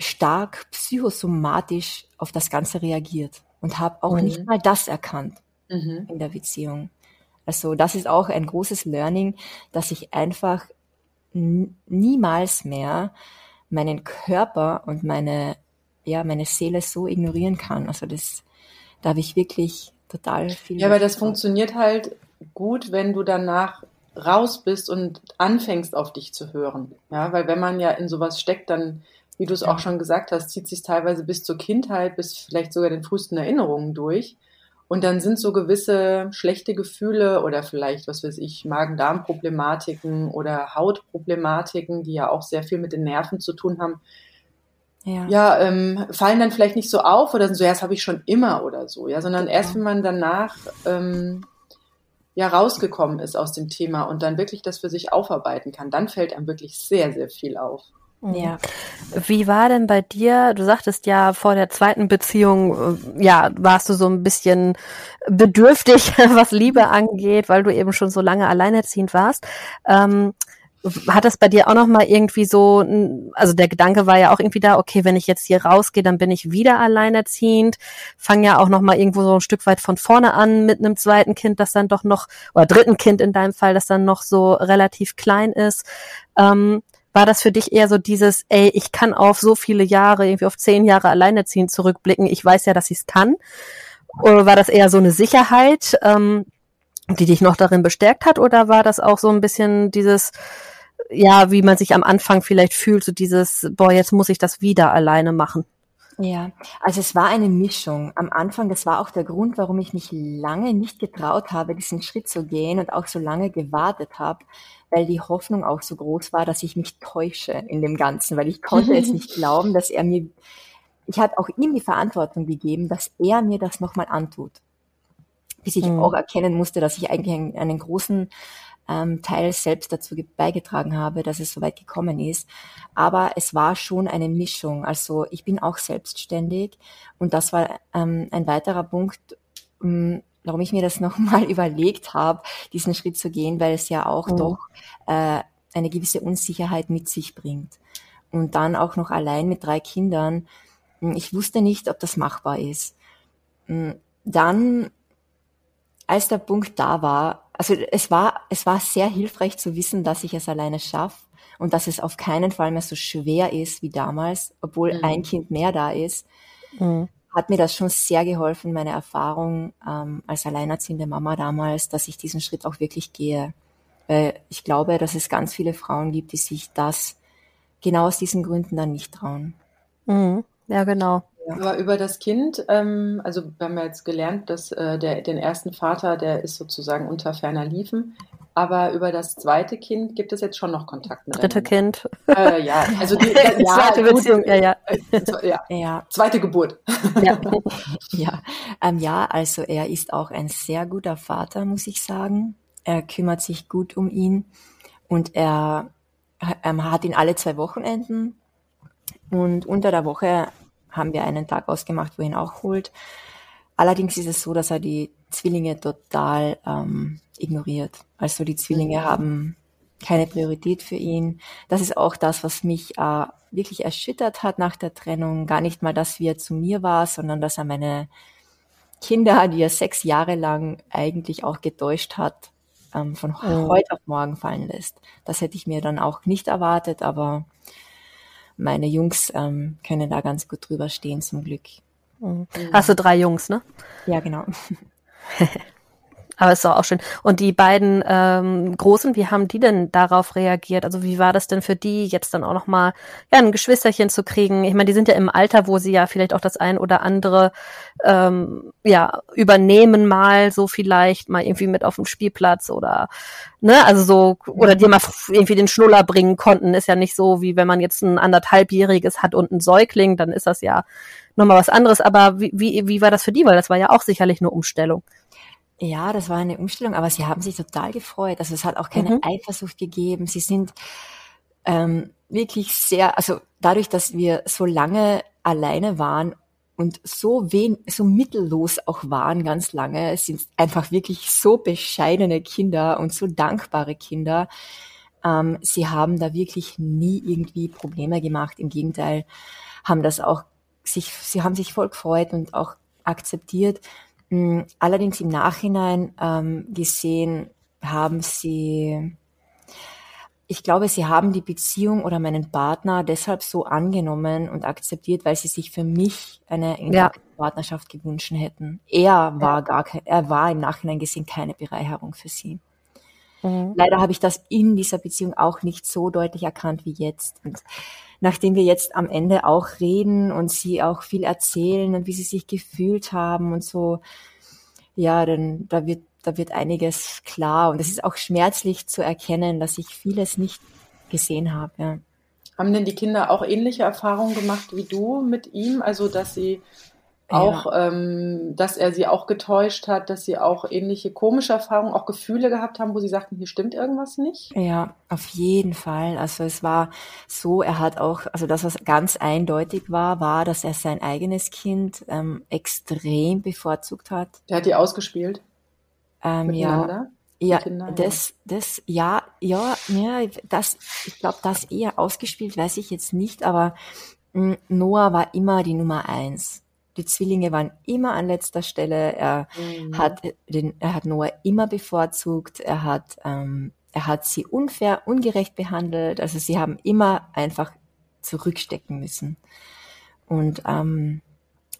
[SPEAKER 5] stark psychosomatisch auf das Ganze reagiert und habe auch mhm. nicht mal das erkannt mhm. in der Beziehung. Also das ist auch ein großes Learning, dass ich einfach niemals mehr meinen Körper und meine ja meine Seele so ignorieren kann. Also das da habe ich wirklich total viel.
[SPEAKER 4] Ja, aber das funktioniert halt gut, wenn du danach raus bist und anfängst auf dich zu hören. Ja, weil wenn man ja in sowas steckt, dann wie du es auch schon gesagt hast, zieht sich teilweise bis zur Kindheit, bis vielleicht sogar den frühesten Erinnerungen durch. Und dann sind so gewisse schlechte Gefühle oder vielleicht, was weiß ich, Magen-Darm-Problematiken oder Hautproblematiken, die ja auch sehr viel mit den Nerven zu tun haben, ja, ja ähm, fallen dann vielleicht nicht so auf oder sind so, ja, das habe ich schon immer oder so, ja, sondern genau. erst wenn man danach ähm, ja rausgekommen ist aus dem Thema und dann wirklich das für sich aufarbeiten kann, dann fällt einem wirklich sehr, sehr viel auf.
[SPEAKER 3] Ja. Wie war denn bei dir? Du sagtest ja vor der zweiten Beziehung, äh, ja, warst du so ein bisschen bedürftig, was Liebe angeht, weil du eben schon so lange alleinerziehend warst. Ähm, hat das bei dir auch noch mal irgendwie so, also der Gedanke war ja auch irgendwie da, okay, wenn ich jetzt hier rausgehe, dann bin ich wieder alleinerziehend, fange ja auch noch mal irgendwo so ein Stück weit von vorne an mit einem zweiten Kind, das dann doch noch, oder dritten Kind in deinem Fall, das dann noch so relativ klein ist. Ähm, war das für dich eher so dieses, ey, ich kann auf so viele Jahre, irgendwie auf zehn Jahre alleinerziehend zurückblicken, ich weiß ja, dass ich es kann? Oder war das eher so eine Sicherheit, ähm, die dich noch darin bestärkt hat? Oder war das auch so ein bisschen dieses, ja, wie man sich am Anfang vielleicht fühlt, so dieses, boah, jetzt muss ich das wieder alleine machen?
[SPEAKER 5] Ja, also es war eine Mischung. Am Anfang, das war auch der Grund, warum ich mich lange nicht getraut habe, diesen Schritt zu gehen und auch so lange gewartet habe, weil die Hoffnung auch so groß war, dass ich mich täusche in dem Ganzen, weil ich konnte es nicht glauben, dass er mir, ich hatte auch ihm die Verantwortung gegeben, dass er mir das nochmal antut. Bis ich mhm. auch erkennen musste, dass ich eigentlich einen, einen großen ähm, Teil selbst dazu beigetragen habe, dass es so weit gekommen ist. Aber es war schon eine Mischung. Also ich bin auch selbstständig und das war ähm, ein weiterer Punkt, ähm, warum ich mir das nochmal überlegt habe, diesen Schritt zu gehen, weil es ja auch mhm. doch äh, eine gewisse Unsicherheit mit sich bringt. Und dann auch noch allein mit drei Kindern. Hm, ich wusste nicht, ob das machbar ist. Hm, dann, als der Punkt da war, also es war, es war sehr hilfreich zu wissen, dass ich es alleine schaffe und dass es auf keinen Fall mehr so schwer ist wie damals, obwohl mhm. ein Kind mehr da ist. Mhm hat mir das schon sehr geholfen, meine Erfahrung ähm, als alleinerziehende Mama damals, dass ich diesen Schritt auch wirklich gehe. Weil ich glaube, dass es ganz viele Frauen gibt, die sich das genau aus diesen Gründen dann nicht trauen.
[SPEAKER 3] Mhm. Ja, genau.
[SPEAKER 4] Aber über das Kind, ähm, also wir haben ja jetzt gelernt, dass äh, der, den ersten Vater, der ist sozusagen unter ferner Liefen. Aber über das zweite Kind gibt es jetzt schon noch Kontakt
[SPEAKER 3] mit Dritte Kind.
[SPEAKER 4] Äh, ja, also die,
[SPEAKER 3] ja, zweite gut, Beziehung, ja, ja.
[SPEAKER 4] Äh, ja. ja. Zweite Geburt.
[SPEAKER 5] Ja, ja. Ähm, ja, also er ist auch ein sehr guter Vater, muss ich sagen. Er kümmert sich gut um ihn und er ähm, hat ihn alle zwei Wochenenden und unter der Woche haben wir einen Tag ausgemacht, wo er ihn auch holt. Allerdings ist es so, dass er die Zwillinge total ähm, ignoriert. Also die Zwillinge mhm. haben keine Priorität für ihn. Das ist auch das, was mich äh, wirklich erschüttert hat nach der Trennung. Gar nicht mal, dass er zu mir war, sondern dass er meine Kinder, die er sechs Jahre lang eigentlich auch getäuscht hat, ähm, von mhm. heute auf morgen fallen lässt. Das hätte ich mir dann auch nicht erwartet, aber meine Jungs ähm, können da ganz gut drüber stehen, zum Glück.
[SPEAKER 3] Mhm. Hast du drei Jungs, ne?
[SPEAKER 5] Ja, genau.
[SPEAKER 3] 嘿 嘿 Aber ist doch auch schön. Und die beiden ähm, Großen, wie haben die denn darauf reagiert? Also wie war das denn für die, jetzt dann auch nochmal ja, ein Geschwisterchen zu kriegen? Ich meine, die sind ja im Alter, wo sie ja vielleicht auch das ein oder andere ähm, ja übernehmen mal so vielleicht mal irgendwie mit auf dem Spielplatz oder ne, also so oder dir mal irgendwie den Schnuller bringen konnten. Ist ja nicht so, wie wenn man jetzt ein anderthalbjähriges hat und ein Säugling, dann ist das ja nochmal was anderes. Aber wie, wie, wie war das für die? Weil das war ja auch sicherlich eine Umstellung.
[SPEAKER 5] Ja, das war eine Umstellung, aber sie haben sich total gefreut. Also es hat auch keine mhm. Eifersucht gegeben. Sie sind ähm, wirklich sehr, also dadurch, dass wir so lange alleine waren und so wen, so mittellos auch waren ganz lange, sind einfach wirklich so bescheidene Kinder und so dankbare Kinder. Ähm, sie haben da wirklich nie irgendwie Probleme gemacht. Im Gegenteil, haben das auch sich, sie haben sich voll gefreut und auch akzeptiert. Mm, allerdings im Nachhinein ähm, gesehen haben sie, ich glaube, sie haben die Beziehung oder meinen Partner deshalb so angenommen und akzeptiert, weil sie sich für mich eine ja. Partnerschaft gewünscht hätten. Er war ja. gar kein, er war im Nachhinein gesehen keine Bereicherung für sie. Mhm. Leider habe ich das in dieser Beziehung auch nicht so deutlich erkannt wie jetzt. Und nachdem wir jetzt am Ende auch reden und sie auch viel erzählen und wie sie sich gefühlt haben und so, ja, dann da wird da wird einiges klar und es ist auch schmerzlich zu erkennen, dass ich vieles nicht gesehen habe. Ja.
[SPEAKER 4] Haben denn die Kinder auch ähnliche Erfahrungen gemacht wie du mit ihm? Also, dass sie auch, ja. ähm, dass er sie auch getäuscht hat, dass sie auch ähnliche komische Erfahrungen, auch Gefühle gehabt haben, wo sie sagten, hier stimmt irgendwas nicht?
[SPEAKER 5] Ja, auf jeden Fall. Also es war so, er hat auch, also das, was ganz eindeutig war, war, dass er sein eigenes Kind ähm, extrem bevorzugt hat.
[SPEAKER 4] Der hat die ausgespielt?
[SPEAKER 5] Ähm, ja. Ja, Kinder, das, das, ja, ja, ja, das, ich glaube, das eher ausgespielt, weiß ich jetzt nicht, aber mm, Noah war immer die Nummer eins. Die Zwillinge waren immer an letzter Stelle. Er mhm. hat den, er hat Noah immer bevorzugt. Er hat, ähm, er hat sie unfair, ungerecht behandelt. Also sie haben immer einfach zurückstecken müssen. Und ähm,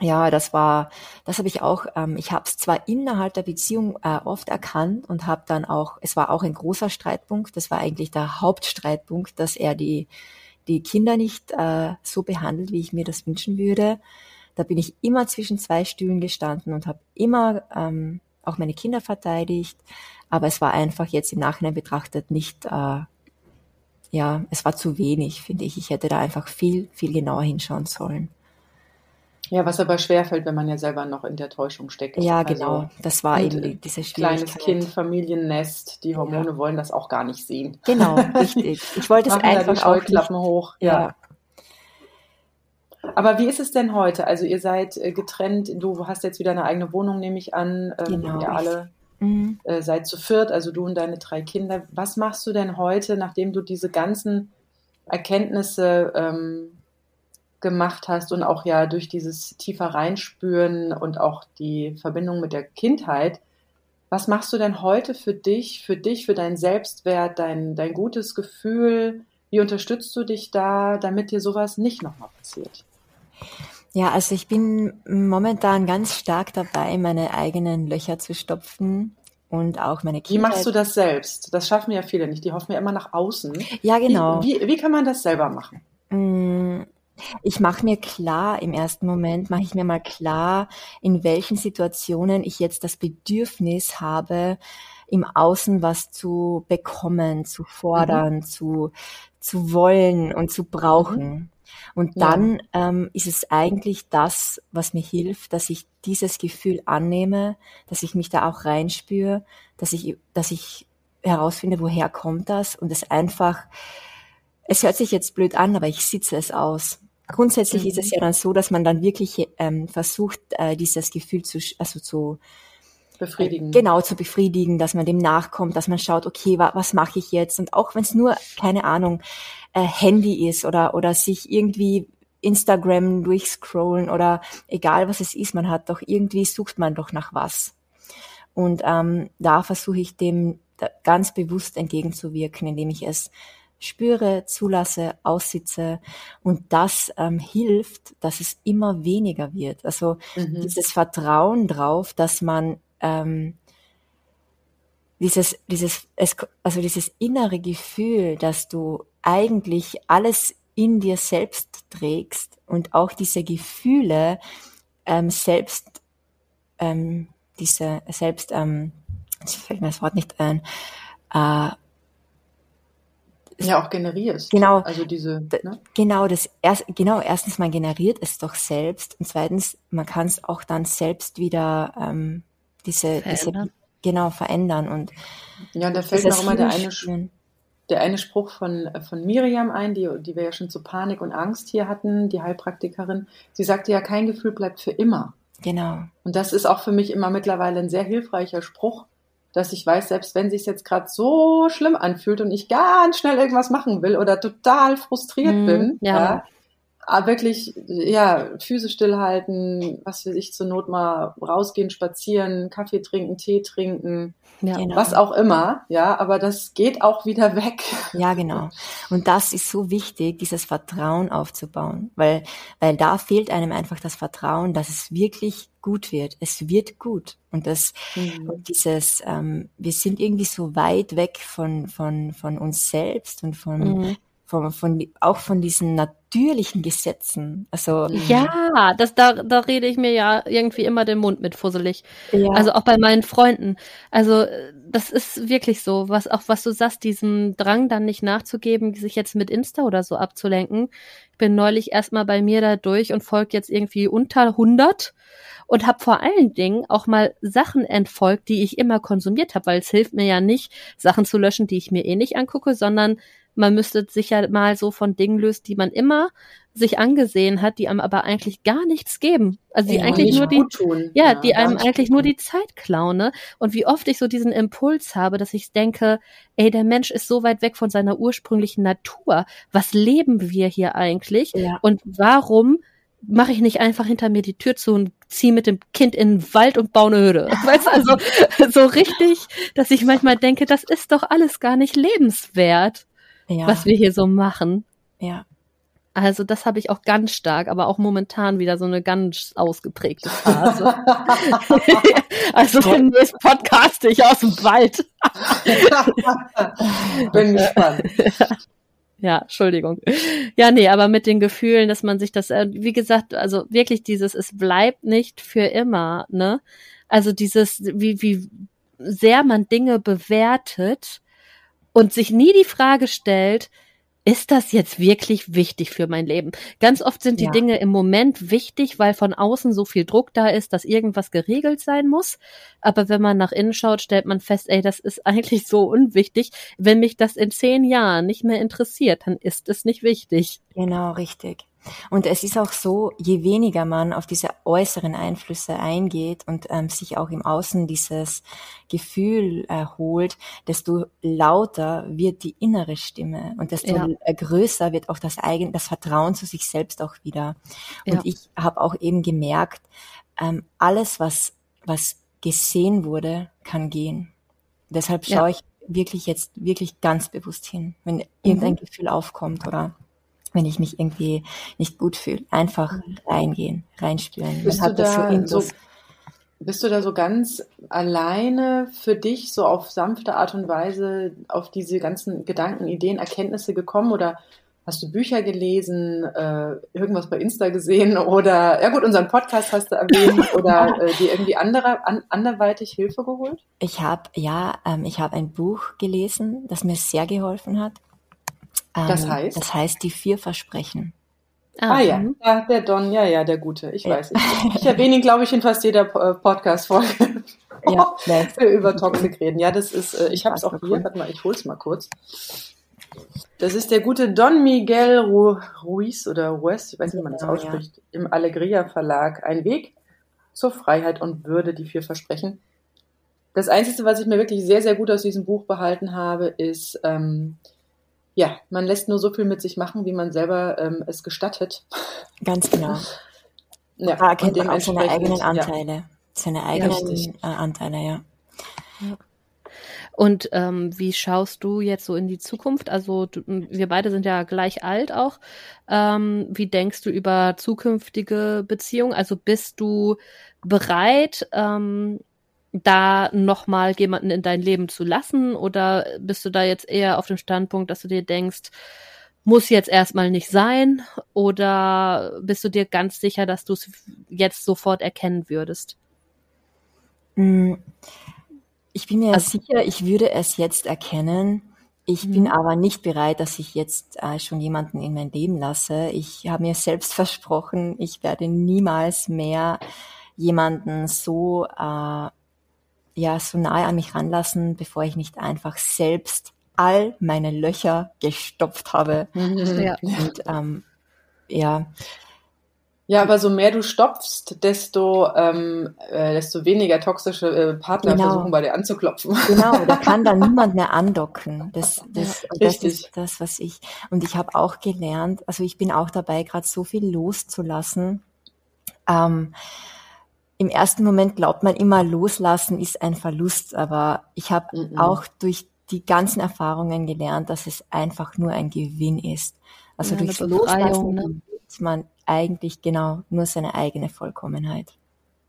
[SPEAKER 5] ja, das war, das habe ich auch. Ähm, ich habe es zwar innerhalb der Beziehung äh, oft erkannt und habe dann auch, es war auch ein großer Streitpunkt. Das war eigentlich der Hauptstreitpunkt, dass er die die Kinder nicht äh, so behandelt, wie ich mir das wünschen würde. Da bin ich immer zwischen zwei Stühlen gestanden und habe immer ähm, auch meine Kinder verteidigt. Aber es war einfach jetzt im Nachhinein betrachtet nicht, äh, ja, es war zu wenig, finde ich. Ich hätte da einfach viel, viel genauer hinschauen sollen.
[SPEAKER 4] Ja, was aber schwerfällt, wenn man ja selber noch in der Täuschung steckt.
[SPEAKER 5] Ja, also genau. Das war eben diese
[SPEAKER 4] Schwierigkeit. Kleines Kind, Familiennest, die Hormone ja. wollen das auch gar nicht sehen.
[SPEAKER 5] Genau, richtig. Ich wollte es einfach
[SPEAKER 4] auch nicht, hoch. Ja. ja. Aber wie ist es denn heute? Also ihr seid äh, getrennt, du hast jetzt wieder eine eigene Wohnung, nehme ich an.
[SPEAKER 5] Ähm, genau.
[SPEAKER 4] Ihr alle mhm. seid zu viert, also du und deine drei Kinder. Was machst du denn heute, nachdem du diese ganzen Erkenntnisse ähm, gemacht hast und auch ja durch dieses tiefer reinspüren und auch die Verbindung mit der Kindheit, was machst du denn heute für dich, für dich, für deinen Selbstwert, dein, dein gutes Gefühl? Wie unterstützt du dich da, damit dir sowas nicht nochmal passiert?
[SPEAKER 5] Ja, also ich bin momentan ganz stark dabei, meine eigenen Löcher zu stopfen und auch meine
[SPEAKER 4] Kinder. Wie machst du das selbst? Das schaffen ja viele nicht. Die hoffen ja immer nach außen.
[SPEAKER 5] Ja, genau.
[SPEAKER 4] Wie, wie, wie kann man das selber machen?
[SPEAKER 5] Mm, ich mache mir klar, im ersten Moment mache ich mir mal klar, in welchen Situationen ich jetzt das Bedürfnis habe, im Außen was zu bekommen, zu fordern, mhm. zu, zu wollen und zu brauchen. Und dann ja. ähm, ist es eigentlich das, was mir hilft, dass ich dieses Gefühl annehme, dass ich mich da auch reinspüre, dass ich, dass ich herausfinde, woher kommt das und es einfach, es hört sich jetzt blöd an, aber ich sitze es aus. Grundsätzlich mhm. ist es mhm. ja dann so, dass man dann wirklich ähm, versucht, äh, dieses Gefühl zu, also zu
[SPEAKER 4] befriedigen. Äh,
[SPEAKER 5] genau, zu befriedigen, dass man dem nachkommt, dass man schaut, okay, wa was mache ich jetzt? Und auch wenn es nur, keine Ahnung, äh, Handy ist oder, oder sich irgendwie Instagram durchscrollen oder egal was es ist, man hat doch irgendwie sucht man doch nach was. Und ähm, da versuche ich dem ganz bewusst entgegenzuwirken, indem ich es spüre, zulasse, aussitze und das ähm, hilft, dass es immer weniger wird. Also mhm. dieses Vertrauen drauf, dass man ähm, dieses, dieses, es, also dieses innere Gefühl, dass du eigentlich alles in dir selbst trägst und auch diese Gefühle ähm, selbst, ähm, diese selbst, ähm, jetzt fällt mir das Wort nicht ein, äh,
[SPEAKER 4] ja auch generierst.
[SPEAKER 5] Genau.
[SPEAKER 4] Also diese. Ne?
[SPEAKER 5] Genau, das erst, genau, erstens, man generiert es doch selbst und zweitens, man kann es auch dann selbst wieder ähm, diese, verändern. diese genau verändern und
[SPEAKER 4] ja, und da fällt mir auch immer der eine, der eine Spruch von, von Miriam ein, die, die wir ja schon zu Panik und Angst hier hatten, die Heilpraktikerin. Sie sagte ja, kein Gefühl bleibt für immer.
[SPEAKER 5] Genau.
[SPEAKER 4] Und das ist auch für mich immer mittlerweile ein sehr hilfreicher Spruch, dass ich weiß, selbst wenn sich jetzt gerade so schlimm anfühlt und ich ganz schnell irgendwas machen will oder total frustriert mm, bin, ja. ja aber wirklich, ja, Füße stillhalten, was für sich zur Not mal rausgehen, spazieren, Kaffee trinken, Tee trinken, ja, genau. was auch immer, ja, aber das geht auch wieder weg.
[SPEAKER 5] Ja, genau. Und das ist so wichtig, dieses Vertrauen aufzubauen, weil, weil da fehlt einem einfach das Vertrauen, dass es wirklich gut wird. Es wird gut. Und das, mhm. und dieses, ähm, wir sind irgendwie so weit weg von, von, von uns selbst und von, mhm von, von, auch von diesen natürlichen Gesetzen. Also
[SPEAKER 3] ja, das da, da rede ich mir ja irgendwie immer den Mund mit fusselig. Ja. Also auch bei meinen Freunden. Also das ist wirklich so, was auch was du sagst, diesen Drang dann nicht nachzugeben, sich jetzt mit Insta oder so abzulenken. Ich bin neulich erstmal bei mir da durch und folge jetzt irgendwie unter 100 und habe vor allen Dingen auch mal Sachen entfolgt, die ich immer konsumiert habe, weil es hilft mir ja nicht, Sachen zu löschen, die ich mir eh nicht angucke, sondern man müsste sich ja mal so von Dingen lösen, die man immer sich angesehen hat, die einem aber eigentlich gar nichts geben. Also die ja, eigentlich nur die, ja, ja, die einem eigentlich nur die Zeit klauen. Ne? Und wie oft ich so diesen Impuls habe, dass ich denke, ey, der Mensch ist so weit weg von seiner ursprünglichen Natur. Was leben wir hier eigentlich? Ja. Und warum mache ich nicht einfach hinter mir die Tür zu und ziehe mit dem Kind in den Wald und baue eine Hütte. Weißt du, also so richtig, dass ich manchmal denke, das ist doch alles gar nicht lebenswert ja. was wir hier so machen.
[SPEAKER 5] Ja.
[SPEAKER 3] Also das habe ich auch ganz stark, aber auch momentan wieder so eine ganz ausgeprägte Phase. also demnächst podcaste ich aus dem Wald.
[SPEAKER 4] Bin gespannt.
[SPEAKER 3] Ja, Entschuldigung. Ja, nee, aber mit den Gefühlen, dass man sich das, äh, wie gesagt, also wirklich dieses, es bleibt nicht für immer, ne? Also dieses, wie, wie sehr man Dinge bewertet, und sich nie die Frage stellt, ist das jetzt wirklich wichtig für mein Leben? Ganz oft sind die ja. Dinge im Moment wichtig, weil von außen so viel Druck da ist, dass irgendwas geregelt sein muss. Aber wenn man nach innen schaut, stellt man fest, ey, das ist eigentlich so unwichtig. Wenn mich das in zehn Jahren nicht mehr interessiert, dann ist es nicht wichtig.
[SPEAKER 5] Genau, richtig. Und es ist auch so, je weniger man auf diese äußeren Einflüsse eingeht und ähm, sich auch im Außen dieses Gefühl erholt, desto lauter wird die innere Stimme und desto ja. größer wird auch das eigene, das Vertrauen zu sich selbst auch wieder. Und ja. ich habe auch eben gemerkt, ähm, alles, was, was gesehen wurde, kann gehen. Deshalb schaue ja. ich wirklich jetzt wirklich ganz bewusst hin, wenn irgendein mhm. Gefühl aufkommt oder wenn ich mich irgendwie nicht gut fühle. Einfach mhm. reingehen, reinspüren.
[SPEAKER 4] Bist du, da so, bist du da so ganz alleine für dich, so auf sanfte Art und Weise auf diese ganzen Gedanken, Ideen, Erkenntnisse gekommen oder Hast du Bücher gelesen, äh, irgendwas bei Insta gesehen oder, ja gut, unseren Podcast hast du erwähnt oder äh, dir irgendwie andere, an, anderweitig Hilfe geholt?
[SPEAKER 5] Ich habe, ja, ähm, ich habe ein Buch gelesen, das mir sehr geholfen hat.
[SPEAKER 4] Ähm, das heißt?
[SPEAKER 5] Das heißt Die vier Versprechen.
[SPEAKER 4] Ah, ah ja. Mhm. ja, der Don, ja, ja, der Gute, ich ja. weiß. Ich, ich erwähne ihn, glaube ich, in fast jeder äh, Podcast-Folge. ja, über Toxic reden. Ja, das ist, äh, ich habe es auch hier, warte mal, ich hol's mal kurz. Das ist der gute Don Miguel Ruiz oder Ruiz, ich weiß nicht, wie man das ausspricht, ja. im Allegria Verlag. Ein Weg zur Freiheit und Würde, die vier Versprechen. Das Einzige, was ich mir wirklich sehr, sehr gut aus diesem Buch behalten habe, ist, ähm, ja, man lässt nur so viel mit sich machen, wie man selber ähm, es gestattet.
[SPEAKER 5] Ganz genau. ja, da erkennt man auch seine eigenen Anteile. Ja. Seine eigenen ja, äh, Anteile, ja. ja.
[SPEAKER 3] Und ähm, wie schaust du jetzt so in die Zukunft? Also du, wir beide sind ja gleich alt auch. Ähm, wie denkst du über zukünftige Beziehungen? Also bist du bereit, ähm, da nochmal jemanden in dein Leben zu lassen? Oder bist du da jetzt eher auf dem Standpunkt, dass du dir denkst, muss jetzt erstmal nicht sein? Oder bist du dir ganz sicher, dass du es jetzt sofort erkennen würdest?
[SPEAKER 5] Mm. Ich bin mir also, sicher, ich würde es jetzt erkennen. Ich bin mhm. aber nicht bereit, dass ich jetzt äh, schon jemanden in mein Leben lasse. Ich habe mir selbst versprochen, ich werde niemals mehr jemanden so äh, ja so nahe an mich ranlassen, bevor ich nicht einfach selbst all meine Löcher gestopft habe. Mhm. Ja. Und ähm, ja,
[SPEAKER 4] ja, aber so mehr du stopfst, desto, ähm, äh, desto weniger toxische äh, Partner genau. versuchen bei dir anzuklopfen.
[SPEAKER 5] Genau, da kann dann niemand mehr andocken. Das, das, ja, das ist das, was ich. Und ich habe auch gelernt, also ich bin auch dabei, gerade so viel loszulassen. Ähm, Im ersten Moment glaubt man immer, loslassen ist ein Verlust, aber ich habe mhm. auch durch die ganzen Erfahrungen gelernt, dass es einfach nur ein Gewinn ist. Also ja, durch Loslassen ne? man eigentlich genau nur seine eigene Vollkommenheit.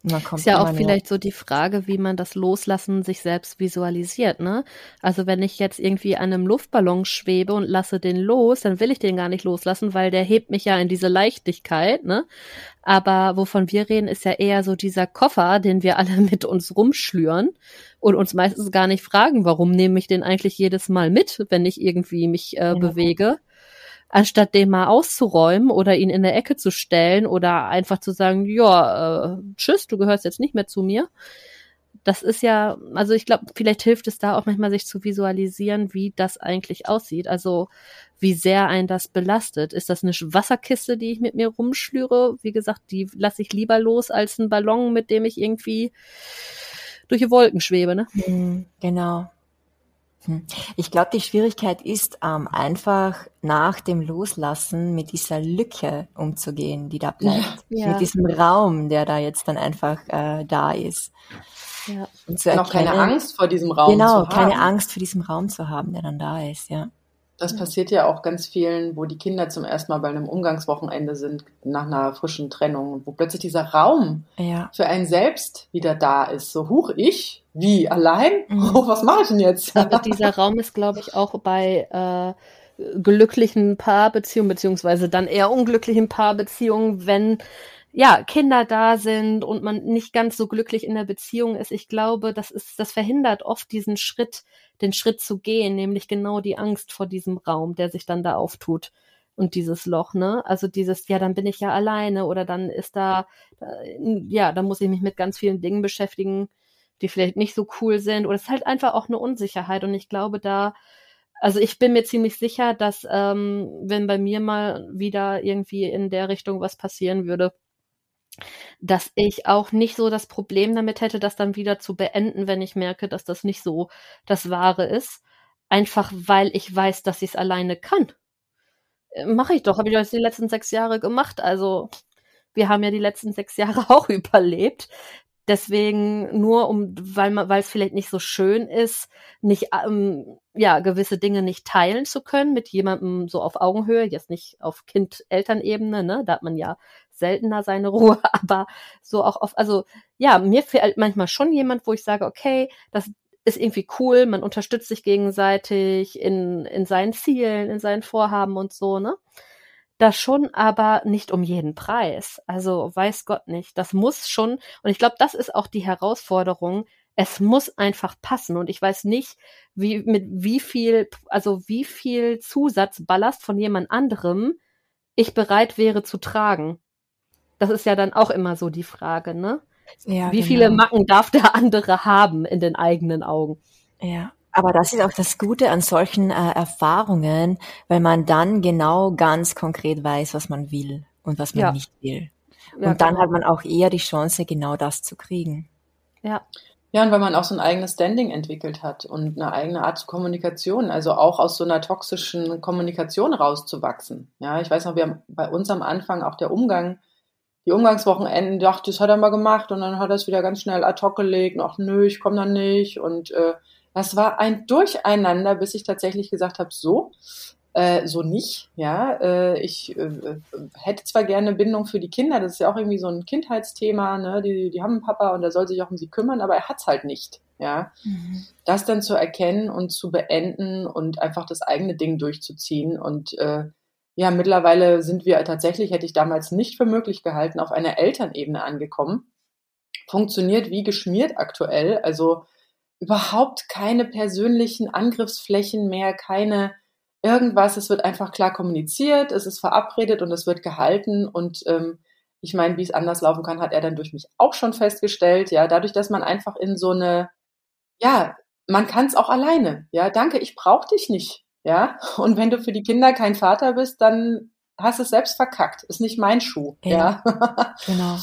[SPEAKER 3] Ist ja auch vielleicht so die Frage, wie man das Loslassen sich selbst visualisiert, ne? Also wenn ich jetzt irgendwie an einem Luftballon schwebe und lasse den los, dann will ich den gar nicht loslassen, weil der hebt mich ja in diese Leichtigkeit, ne? Aber wovon wir reden, ist ja eher so dieser Koffer, den wir alle mit uns rumschlüren und uns meistens gar nicht fragen, warum nehme ich den eigentlich jedes Mal mit, wenn ich irgendwie mich äh, genau. bewege anstatt den mal auszuräumen oder ihn in der Ecke zu stellen oder einfach zu sagen, ja, äh, tschüss, du gehörst jetzt nicht mehr zu mir. Das ist ja, also ich glaube, vielleicht hilft es da auch manchmal, sich zu visualisieren, wie das eigentlich aussieht. Also wie sehr ein das belastet. Ist das eine Wasserkiste, die ich mit mir rumschlüre? Wie gesagt, die lasse ich lieber los als einen Ballon, mit dem ich irgendwie durch die Wolken schwebe, ne?
[SPEAKER 5] Hm, genau. Hm. Ich glaube, die Schwierigkeit ist ähm, einfach nach dem Loslassen mit dieser Lücke umzugehen, die da bleibt. Ja. Mit diesem Raum, der da jetzt dann einfach äh, da ist.
[SPEAKER 4] Ja. Und zu erkennen, Noch keine Angst vor diesem Raum
[SPEAKER 5] genau, zu haben. Genau, keine Angst vor diesem Raum zu haben, der dann da ist, ja.
[SPEAKER 4] Das passiert ja auch ganz vielen, wo die Kinder zum ersten Mal bei einem Umgangswochenende sind, nach einer frischen Trennung, wo plötzlich dieser Raum ja. für einen selbst wieder da ist. So, huch, ich? Wie? Allein? Mhm. Oh, was mache ich denn jetzt?
[SPEAKER 3] Aber dieser Raum ist, glaube ich, auch bei äh, glücklichen Paarbeziehungen, beziehungsweise dann eher unglücklichen Paarbeziehungen, wenn ja, Kinder da sind und man nicht ganz so glücklich in der Beziehung ist. Ich glaube, das ist, das verhindert oft diesen Schritt, den Schritt zu gehen, nämlich genau die Angst vor diesem Raum, der sich dann da auftut und dieses Loch, ne? Also dieses, ja, dann bin ich ja alleine oder dann ist da, ja, dann muss ich mich mit ganz vielen Dingen beschäftigen, die vielleicht nicht so cool sind oder es ist halt einfach auch eine Unsicherheit und ich glaube, da Also ich bin mir ziemlich sicher, dass ähm, wenn bei mir mal wieder irgendwie in der Richtung was passieren würde, dass ich auch nicht so das Problem damit hätte, das dann wieder zu beenden, wenn ich merke, dass das nicht so das Wahre ist. Einfach weil ich weiß, dass ich es alleine kann. Äh, Mache ich doch, habe ich das die letzten sechs Jahre gemacht. Also wir haben ja die letzten sechs Jahre auch überlebt. Deswegen nur um, weil man, weil es vielleicht nicht so schön ist, nicht ähm, ja gewisse Dinge nicht teilen zu können mit jemandem so auf Augenhöhe, jetzt nicht auf Kind-Elternebene, ne, da hat man ja seltener seine Ruhe, aber so auch auf, also ja, mir fehlt manchmal schon jemand, wo ich sage, okay, das ist irgendwie cool, man unterstützt sich gegenseitig in in seinen Zielen, in seinen Vorhaben und so, ne? Das schon, aber nicht um jeden Preis. Also weiß Gott nicht. Das muss schon, und ich glaube, das ist auch die Herausforderung. Es muss einfach passen. Und ich weiß nicht, wie, mit wie viel, also wie viel Zusatzballast von jemand anderem ich bereit wäre zu tragen. Das ist ja dann auch immer so die Frage, ne?
[SPEAKER 5] Ja,
[SPEAKER 3] wie
[SPEAKER 5] genau.
[SPEAKER 3] viele Macken darf der andere haben in den eigenen Augen?
[SPEAKER 5] Ja. Aber das ist auch das Gute an solchen äh, Erfahrungen, weil man dann genau ganz konkret weiß, was man will und was man
[SPEAKER 3] Ja.
[SPEAKER 5] nicht will. Und
[SPEAKER 3] Ja,
[SPEAKER 5] dann
[SPEAKER 3] genau.
[SPEAKER 5] hat man auch eher die Chance, genau das zu kriegen.
[SPEAKER 3] Ja,
[SPEAKER 4] Ja, und weil man auch so ein eigenes Standing entwickelt hat und eine eigene Art zur Kommunikation, also auch aus so einer toxischen Kommunikation rauszuwachsen. Ja, ich weiß noch, wir haben bei uns am Anfang auch der Umgang, die Umgangswochenenden, dachte, das hat er mal gemacht und dann hat er es wieder ganz schnell ad hoc gelegt und ach nö, ich komme dann nicht und äh, das war ein Durcheinander, bis ich tatsächlich gesagt habe, so, äh, so nicht, ja. Äh, ich äh, äh, hätte zwar gerne Bindung für die Kinder, das ist ja auch irgendwie so ein Kindheitsthema, ne? Die, die haben einen Papa und der soll sich auch um sie kümmern, aber er hat's halt nicht, ja. Das dann zu erkennen und zu beenden und einfach das eigene Ding durchzuziehen und äh, ja, mittlerweile sind wir tatsächlich, hätte ich damals nicht für möglich gehalten, auf einer Elternebene angekommen. Funktioniert wie geschmiert aktuell, also überhaupt keine persönlichen Angriffsflächen mehr, keine irgendwas. Es wird einfach klar kommuniziert, es ist verabredet und es wird gehalten. Und ähm, ich meine, wie es anders laufen kann, hat er dann durch mich auch schon festgestellt. Ja, dadurch, dass man einfach in so eine, ja, man kann es auch alleine. Ja, danke, ich brauche dich nicht. Ja, und wenn du für die Kinder kein Vater bist, dann hast du es selbst verkackt. Ist nicht mein Schuh. Ja,
[SPEAKER 5] Ja. Genau.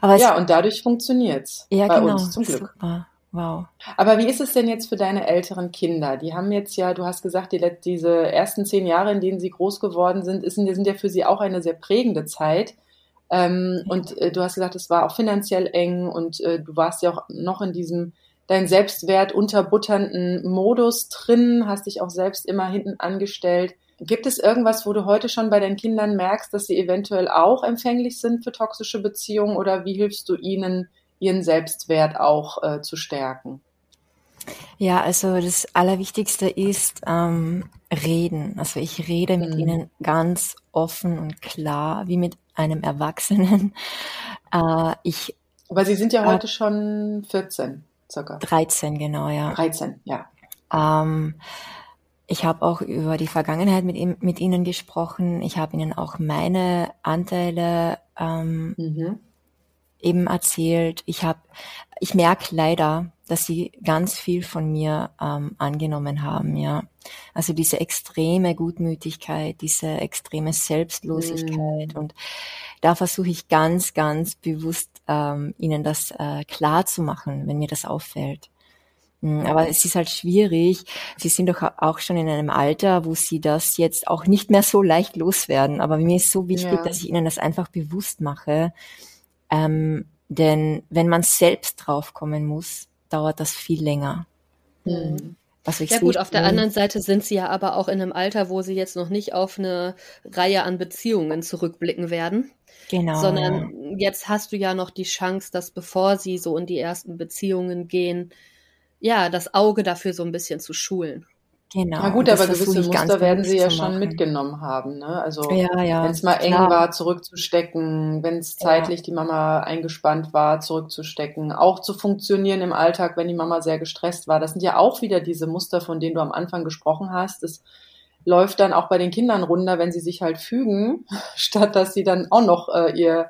[SPEAKER 5] Aber
[SPEAKER 4] ja und dadurch funktioniert's
[SPEAKER 5] ja,
[SPEAKER 4] bei
[SPEAKER 5] genau.
[SPEAKER 4] uns zum Glück.
[SPEAKER 5] Super. Wow.
[SPEAKER 4] Aber wie ist es denn jetzt für deine älteren Kinder? Die haben jetzt ja, du hast gesagt, die, diese ersten zehn Jahre, in denen sie groß geworden sind, ist, sind ja für sie auch eine sehr prägende Zeit. Ähm, Und äh, du hast gesagt, es war auch finanziell eng und äh, du warst ja auch noch in diesem dein Selbstwert unterbutternden Modus drin, hast dich auch selbst immer hinten angestellt. Gibt es irgendwas, wo du heute schon bei deinen Kindern merkst, dass sie eventuell auch empfänglich sind für toxische Beziehungen oder wie hilfst du ihnen, ihren Selbstwert auch äh, zu stärken?
[SPEAKER 5] Ja, also das Allerwichtigste ist ähm, reden. Also ich rede mit
[SPEAKER 4] Mhm.
[SPEAKER 5] ihnen ganz offen und klar, wie mit einem Erwachsenen. Äh, ich
[SPEAKER 4] Aber sie sind ja
[SPEAKER 5] Äh,
[SPEAKER 4] heute schon 14, circa.
[SPEAKER 5] 13 genau, ja.
[SPEAKER 4] 13, ja.
[SPEAKER 5] Ähm, ich habe auch über die Vergangenheit mit, ihm, mit ihnen gesprochen. Ich habe ihnen auch meine Anteile ähm,
[SPEAKER 4] Mhm.
[SPEAKER 5] Eben erzählt. Ich habe, ich merke leider, dass sie ganz viel von mir ähm, angenommen haben, ja. Also diese extreme Gutmütigkeit, diese extreme Selbstlosigkeit
[SPEAKER 4] Mhm.
[SPEAKER 5] und da versuche ich ganz, ganz bewusst ähm, ihnen das äh, klar zu machen, wenn mir das auffällt. Mm, Aber es ist halt schwierig. Sie sind doch auch schon in einem Alter, wo sie das jetzt auch nicht mehr so leicht loswerden. Aber mir ist so wichtig,
[SPEAKER 4] Ja.
[SPEAKER 5] dass ich ihnen das einfach bewusst mache. Ähm, denn wenn man selbst draufkommen muss, dauert das viel länger.
[SPEAKER 4] Mhm.
[SPEAKER 5] Also ich
[SPEAKER 3] Ja gut, auf der anderen Seite sind sie ja aber auch in einem Alter, wo sie jetzt noch nicht auf eine Reihe an Beziehungen zurückblicken werden,
[SPEAKER 5] genau,
[SPEAKER 3] sondern jetzt hast du ja noch die Chance, dass bevor sie so in die ersten Beziehungen gehen, ja, das Auge dafür so ein bisschen zu schulen.
[SPEAKER 5] Genau.
[SPEAKER 4] Na gut, aber gewisse Muster werden sie ja schon mitgenommen haben. Ne? Also
[SPEAKER 5] Ja, ja.
[SPEAKER 4] wenn es mal eng
[SPEAKER 5] klar.
[SPEAKER 4] war, zurückzustecken, wenn es zeitlich die Mama eingespannt war, zurückzustecken, auch zu funktionieren im Alltag, wenn die Mama sehr gestresst war. Das sind ja auch wieder diese Muster, von denen du am Anfang gesprochen hast. Das läuft dann auch bei den Kindern runter, wenn sie sich halt fügen, statt dass sie dann auch noch äh, ihr,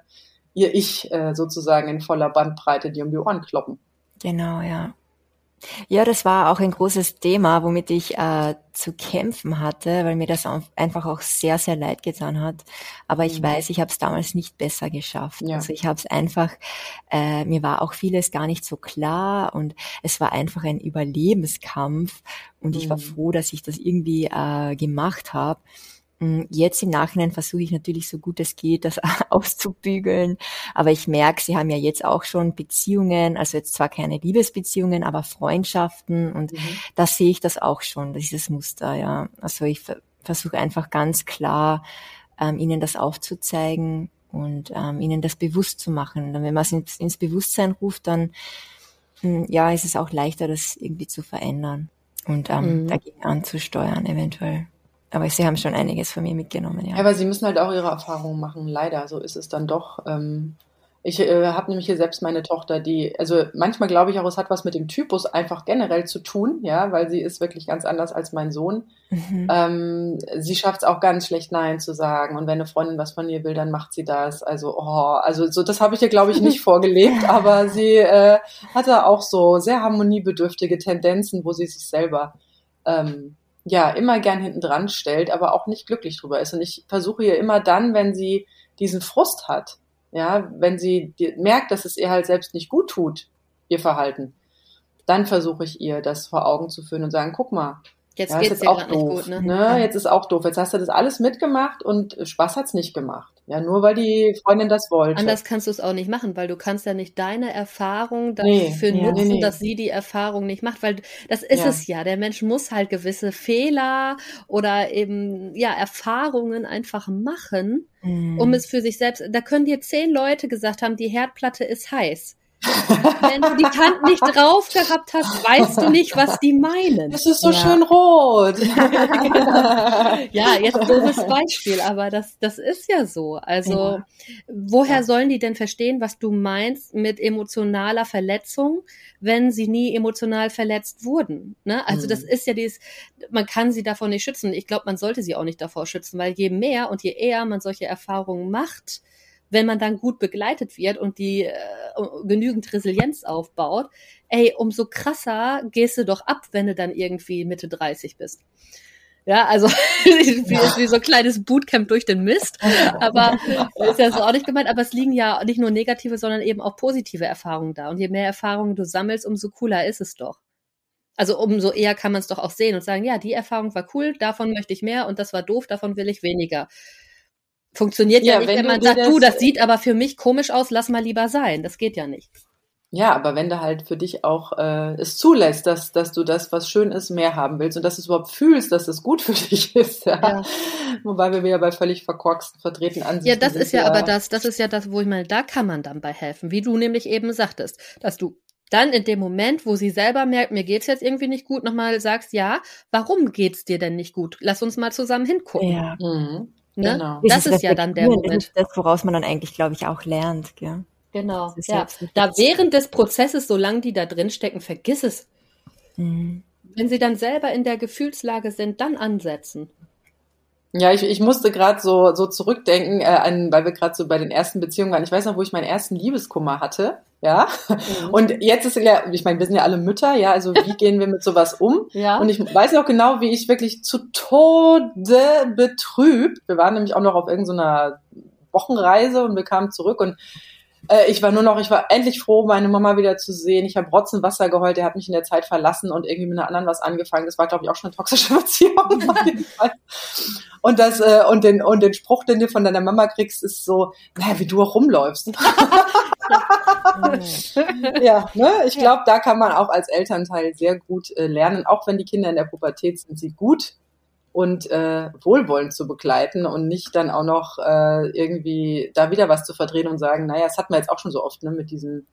[SPEAKER 4] ihr Ich äh, sozusagen in voller Bandbreite die um die Ohren kloppen.
[SPEAKER 5] Genau, ja. Ja, das war auch ein großes Thema, womit ich äh, zu kämpfen hatte, weil mir das einfach auch sehr, sehr leid getan hat. Aber ich mhm. weiß, ich habe es damals nicht besser geschafft. Ja. Also ich habe es einfach, äh, mir war auch vieles gar nicht so klar und es war einfach ein Überlebenskampf und mhm. ich war mhm. froh, dass ich das irgendwie äh, gemacht habe. Hm, jetzt im Nachhinein versuche ich natürlich so gut es geht, das auszubügeln. Aber ich merke, sie haben ja jetzt auch schon Beziehungen, also jetzt zwar keine Liebesbeziehungen, aber Freundschaften und mhm. da sehe ich das auch schon, dieses Muster, ja. Also ich versuche einfach ganz klar, ähm, ihnen das aufzuzeigen und ähm, ihnen das bewusst zu machen. Und wenn man es ins, ins Bewusstsein ruft, dann hm, ja, ist es auch leichter, das irgendwie zu verändern und ähm, mhm. dagegen anzusteuern, eventuell. Aber sie haben schon einiges von mir mitgenommen, ja.
[SPEAKER 4] Ja, aber sie müssen halt auch ihre Erfahrungen machen, leider. So ist es dann doch. Ähm, ich äh, habe nämlich hier selbst meine Tochter, die, also manchmal glaube ich auch, es hat was mit dem Typus einfach generell zu tun, ja, weil sie ist wirklich ganz anders als mein Sohn. Mhm. Ähm, sie schafft es auch ganz schlecht Nein zu sagen. Und wenn eine Freundin was von ihr will, dann macht sie das. Also, oh, also so, das habe ich ihr, glaube ich, nicht vorgelebt, aber sie äh, hatte auch so sehr harmoniebedürftige Tendenzen, wo sie sich selber ähm, ja immer gern hinten dran stellt, aber auch nicht glücklich drüber ist. Und ich versuche ihr immer dann, wenn sie diesen Frust hat, ja, wenn sie merkt, dass es ihr halt selbst nicht gut tut, ihr Verhalten, dann versuche ich ihr das vor Augen zu führen und sagen, guck mal,
[SPEAKER 3] Jetzt ja, geht's dir auch doof. Gut, ne?
[SPEAKER 4] ne? Jetzt ist auch doof. Jetzt hast du das alles mitgemacht und Spaß hat's nicht gemacht. Ja, nur weil die Freundin das wollte.
[SPEAKER 3] Anders kannst du es auch nicht machen, weil du kannst ja nicht deine Erfahrung dafür nee, nutzen, nee, nee. dass sie die Erfahrung nicht macht, weil das ist ja. es ja. Der Mensch muss halt gewisse Fehler oder eben ja Erfahrungen einfach machen, mhm. um es für sich selbst. Da können dir zehn Leute gesagt haben, die Herdplatte ist heiß. Wenn du die Kante nicht drauf gehabt hast, weißt du nicht, was die meinen.
[SPEAKER 4] Es ist so ja. schön rot.
[SPEAKER 3] ja, jetzt doofes Beispiel, aber das, das ist ja so. Also, ja. woher ja. sollen die denn verstehen, was du meinst mit emotionaler Verletzung, wenn sie nie emotional verletzt wurden? Ne? Also, mhm. das ist ja dieses, man kann sie davor nicht schützen. Ich glaube, man sollte sie auch nicht davor schützen, weil je mehr und je eher man solche Erfahrungen macht, wenn man dann gut begleitet wird und die äh, genügend Resilienz aufbaut, ey, umso krasser gehst du doch ab, wenn du dann irgendwie Mitte 30 bist. Ja, also wie, ja. wie so ein kleines Bootcamp durch den Mist. Aber ist ja so auch nicht gemeint. Aber es liegen ja nicht nur negative, sondern eben auch positive Erfahrungen da. Und je mehr Erfahrungen du sammelst, umso cooler ist es doch. Also umso eher kann man es doch auch sehen und sagen, ja, die Erfahrung war cool, davon möchte ich mehr und das war doof, davon will ich weniger. Funktioniert ja, ja nicht, wenn, wenn man sagt, das, du, das sieht aber für mich komisch aus, lass mal lieber sein. Das geht ja nicht.
[SPEAKER 4] Ja, aber wenn du halt für dich auch äh, es zulässt, dass, dass du das, was schön ist, mehr haben willst und dass du es überhaupt fühlst, dass es gut für dich ist, ja. ja. Wobei wir wieder bei völlig verkorksten, vertreten Ansichten
[SPEAKER 3] Ja, das ist ja, ja aber das, das ist ja das, wo ich meine, da kann man dann bei helfen, wie du nämlich eben sagtest, dass du dann in dem Moment, wo sie selber merkt, mir geht's jetzt irgendwie nicht gut, nochmal sagst, ja, warum geht's dir denn nicht gut? Lass uns mal zusammen hingucken. Ja. Mhm. Ne? Genau.
[SPEAKER 5] Das ist ja dann der Moment. Das ist das, woraus man dann eigentlich, glaube ich, auch lernt. Gell?
[SPEAKER 3] Genau. Ja. Da während des Prozesses, solange die da drin stecken, vergiss es. Mhm. Wenn sie dann selber in der Gefühlslage sind, dann ansetzen.
[SPEAKER 4] Ja, ich, ich musste gerade so, so zurückdenken, äh, an, weil wir gerade so bei den ersten Beziehungen waren. Ich weiß noch, wo ich meinen ersten Liebeskummer hatte. Ja. Mhm. Und jetzt ist ja, ich meine, wir sind ja alle Mütter, ja, also wie gehen wir mit sowas um? Ja. Und ich weiß noch genau, wie ich wirklich zu Tode betrübt. Wir waren nämlich auch noch auf irgendeiner Wochenreise und wir kamen zurück und äh, ich war nur noch, ich war endlich froh, meine Mama wieder zu sehen. Ich habe Rotzenwasser geheult, der hat mich in der Zeit verlassen und irgendwie mit einer anderen was angefangen. Das war, glaube ich, auch schon eine toxische Beziehung. und das, äh, und den, und den Spruch, den du von deiner Mama kriegst, ist so, naja, wie du auch rumläufst. ja, ne? Ich glaube, da kann man auch als Elternteil sehr gut äh, lernen, auch wenn die Kinder in der Pubertät sind, sie gut und äh, wohlwollend zu begleiten und nicht dann auch noch äh, irgendwie da wieder was zu verdrehen und sagen, naja, das hat man jetzt auch schon so oft, ne, mit diesem,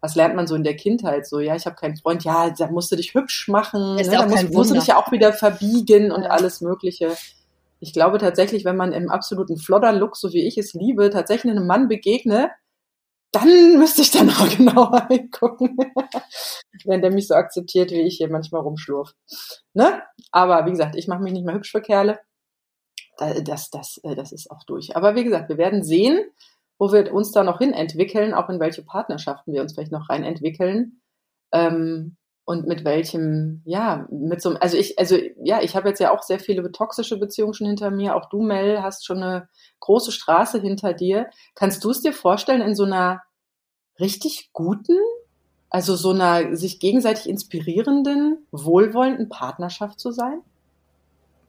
[SPEAKER 4] was lernt man so in der Kindheit? So, ja, ich habe keinen Freund, ja, da musst du dich hübsch machen, ne, da musst, musst, du dich ja auch wieder verbiegen und alles Mögliche. Ich glaube tatsächlich, wenn man im absoluten Flodder-Look, so wie ich es liebe, tatsächlich einem Mann begegne, dann müsste ich dann auch genauer hingucken, wenn der mich so akzeptiert, wie ich hier manchmal rumschlurf. Ne? Aber wie gesagt, ich mache mich nicht mehr hübsch für Kerle. Das, das, äh, das ist auch durch. Aber wie gesagt, wir werden sehen, wo wir uns da noch hin entwickeln, auch in welche Partnerschaften wir uns vielleicht noch rein entwickeln. Ähm, und mit welchem, ja, mit so also ich, also ja, ich habe jetzt ja auch sehr viele toxische Beziehungen schon hinter mir. Auch du, Mel, hast schon eine große Straße hinter dir. Kannst du es dir vorstellen, in so einer richtig guten, also so einer sich gegenseitig inspirierenden, wohlwollenden Partnerschaft zu sein?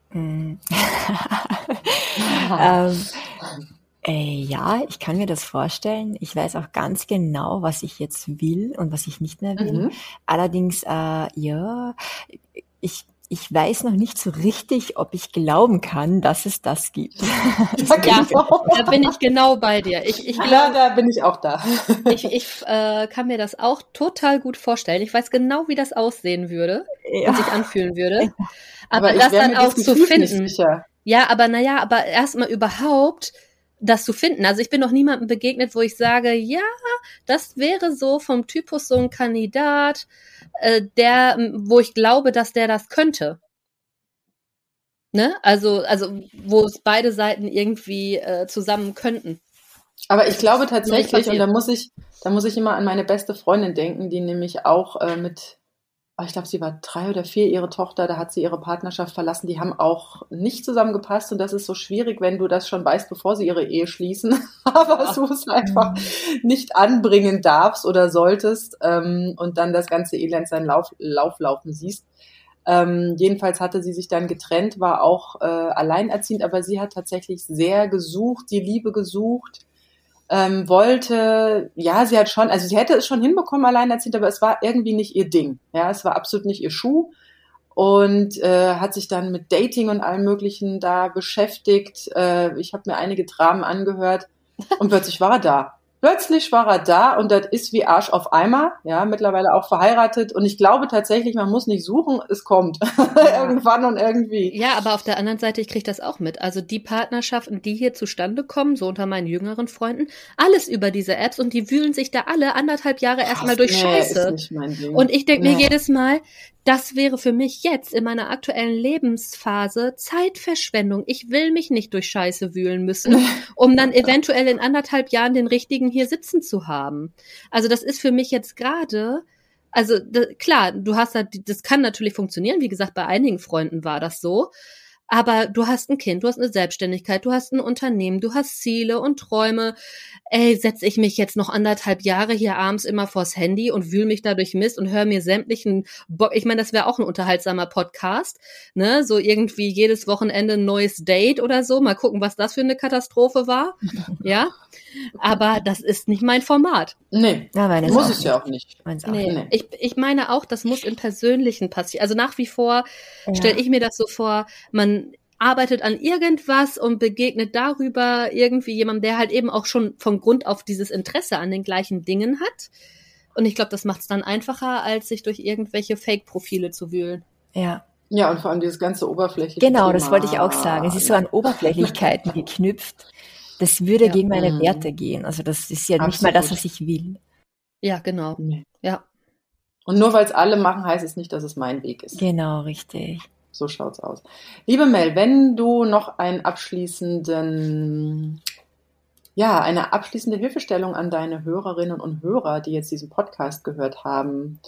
[SPEAKER 5] Mm. ähm, äh, ja, ich kann mir das vorstellen. Ich weiß auch ganz genau, was ich jetzt will und was ich nicht mehr will. Mhm. Allerdings, äh, ja, ich ich weiß noch nicht so richtig, ob ich glauben kann, dass es das gibt.
[SPEAKER 3] ja, genau. da bin ich genau bei dir. Ich, ich glaub, ja,
[SPEAKER 4] da bin ich auch da.
[SPEAKER 3] ich ich äh, kann mir das auch total gut vorstellen. Ich weiß genau, wie das aussehen würde ja. und sich anfühlen würde. Aber, aber das dann auch zu finden. Ja, aber naja, aber erstmal überhaupt das zu finden. Also ich bin noch niemandem begegnet, wo ich sage, ja, das wäre so vom Typus so ein Kandidat, äh, der, wo ich glaube, dass der das könnte. Ne? Also, also, wo es beide Seiten irgendwie äh, zusammen könnten.
[SPEAKER 4] Aber ich glaube tatsächlich, und da muss ich, da muss ich immer an meine beste Freundin denken, die nämlich auch äh, mit ich glaube, sie war drei oder vier, ihre Tochter, da hat sie ihre Partnerschaft verlassen. Die haben auch nicht zusammengepasst und das ist so schwierig, wenn du das schon weißt, bevor sie ihre Ehe schließen, aber ja. du es einfach nicht anbringen darfst oder solltest ähm, und dann das ganze Elend seinen Lauf, Lauf laufen siehst. Ähm, jedenfalls hatte sie sich dann getrennt, war auch äh, alleinerziehend, aber sie hat tatsächlich sehr gesucht, die Liebe gesucht ähm, wollte, ja, sie hat schon, also sie hätte es schon hinbekommen, alleinerziehend, aber es war irgendwie nicht ihr Ding. Ja, es war absolut nicht ihr Schuh und äh, hat sich dann mit Dating und allem Möglichen da beschäftigt. Äh, ich habe mir einige Dramen angehört und plötzlich war er da. Plötzlich war er da und das ist wie Arsch auf Eimer, ja, mittlerweile auch verheiratet. Und ich glaube tatsächlich, man muss nicht suchen, es kommt. Ja. Irgendwann und irgendwie.
[SPEAKER 3] Ja, aber auf der anderen Seite, ich kriege das auch mit. Also die Partnerschaften, die hier zustande kommen, so unter meinen jüngeren Freunden, alles über diese Apps und die wühlen sich da alle anderthalb Jahre erstmal durch nee, Scheiße. Und ich denke nee. mir jedes Mal, das wäre für mich jetzt in meiner aktuellen Lebensphase Zeitverschwendung. Ich will mich nicht durch Scheiße wühlen müssen, um dann eventuell in anderthalb Jahren den richtigen hier sitzen zu haben. Also das ist für mich jetzt gerade, also da, klar, du hast da, das kann natürlich funktionieren. Wie gesagt, bei einigen Freunden war das so. Aber du hast ein Kind, du hast eine Selbstständigkeit, du hast ein Unternehmen, du hast Ziele und Träume. Ey, setze ich mich jetzt noch anderthalb Jahre hier abends immer vors Handy und wühl mich dadurch Mist und höre mir sämtlichen Bock. Ich meine, das wäre auch ein unterhaltsamer Podcast, ne? So irgendwie jedes Wochenende ein neues Date oder so. Mal gucken, was das für eine Katastrophe war. ja. Aber das ist nicht mein Format.
[SPEAKER 4] Nee, ja, meine muss es ja auch nicht.
[SPEAKER 3] Auch nee. nee. Ich, ich meine auch, das muss im Persönlichen passieren. Also nach wie vor ja. stelle ich mir das so vor, man arbeitet an irgendwas und begegnet darüber irgendwie jemandem, der halt eben auch schon von Grund auf dieses Interesse an den gleichen Dingen hat. Und ich glaube, das macht es dann einfacher, als sich durch irgendwelche Fake-Profile zu wühlen.
[SPEAKER 5] Ja.
[SPEAKER 4] Ja, und vor allem dieses ganze Oberflächliche.
[SPEAKER 5] Genau, Thema. das wollte ich auch sagen. Es ist so an Oberflächlichkeiten geknüpft. Das würde ja. gegen meine mhm. Werte gehen. Also das ist ja Absolut. nicht mal das, was ich will.
[SPEAKER 3] Ja, genau. Nee. Ja.
[SPEAKER 4] Und nur weil es alle machen, heißt es nicht, dass es mein Weg ist.
[SPEAKER 5] Genau, richtig.
[SPEAKER 4] So schaut's aus. Liebe Mel, wenn du noch einen abschließenden, ja, eine abschließende Hilfestellung an deine Hörerinnen und Hörer, die jetzt diesen Podcast gehört haben,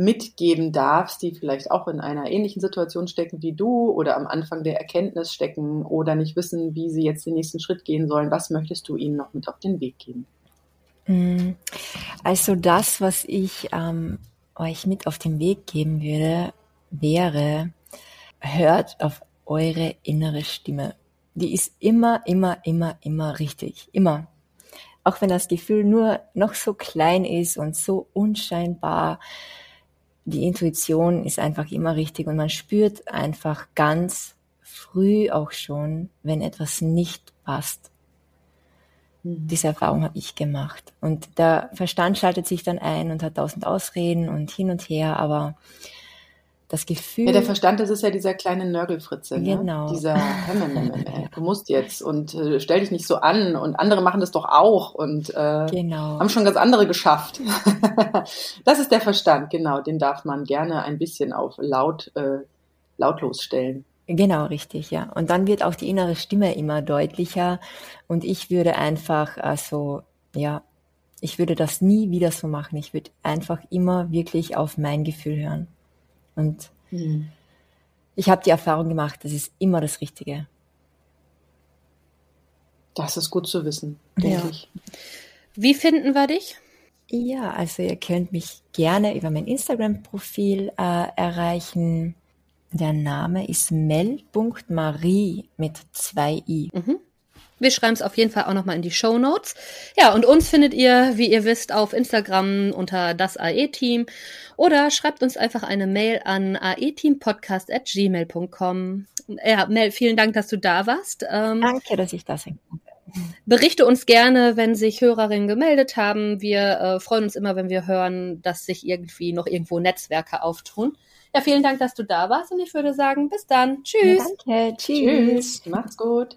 [SPEAKER 4] mitgeben darfst, die vielleicht auch in einer ähnlichen Situation stecken wie du oder am Anfang der Erkenntnis stecken oder nicht wissen, wie sie jetzt den nächsten Schritt gehen sollen, was möchtest du ihnen noch mit auf den Weg geben?
[SPEAKER 5] Mm, also das, was ich ähm, euch mit auf den Weg geben würde, wäre, hört auf eure innere Stimme. Die ist immer, immer, immer, immer richtig. Immer. Auch wenn das Gefühl nur noch so klein ist und so unscheinbar, die Intuition ist einfach immer richtig und man spürt einfach ganz früh auch schon, wenn etwas nicht passt. Mhm. Diese Erfahrung habe ich gemacht. Und der Verstand schaltet sich dann ein und hat tausend Ausreden und hin und her, aber das Gefühl.
[SPEAKER 4] Ja, der Verstand, das ist ja dieser kleine Nörgelfritze.
[SPEAKER 5] Ne? Genau.
[SPEAKER 4] Ne? Dieser, du musst jetzt und äh, stell dich nicht so an und andere machen das doch auch und äh, genau. haben schon ganz andere geschafft. das ist der Verstand, genau. Den darf man gerne ein bisschen auf laut, äh, lautlos stellen.
[SPEAKER 5] Genau, richtig, ja. Und dann wird auch die innere Stimme immer deutlicher und ich würde einfach, also, ja, ich würde das nie wieder so machen. Ich würde einfach immer wirklich auf mein Gefühl hören. Und mhm. ich habe die Erfahrung gemacht, das ist immer das Richtige.
[SPEAKER 4] Das ist gut zu wissen, denke ja. ich.
[SPEAKER 3] Wie finden wir dich?
[SPEAKER 5] Ja, also ihr könnt mich gerne über mein Instagram-Profil äh, erreichen. Der Name ist mel.marie mit zwei i. Mhm.
[SPEAKER 3] Wir schreiben es auf jeden Fall auch nochmal in die Show Notes. Ja, und uns findet ihr, wie ihr wisst, auf Instagram unter das AE-Team oder schreibt uns einfach eine Mail an aeteampodcast.gmail.com. Ja, Mel, vielen Dank, dass du da warst.
[SPEAKER 5] Ähm, Danke, dass ich da sein konnte.
[SPEAKER 3] Berichte uns gerne, wenn sich Hörerinnen gemeldet haben. Wir äh, freuen uns immer, wenn wir hören, dass sich irgendwie noch irgendwo Netzwerke auftun. Ja, vielen Dank, dass du da warst und ich würde sagen, bis dann. Tschüss. Ja,
[SPEAKER 5] danke. Tschüss.
[SPEAKER 4] Tschüss. Macht's gut.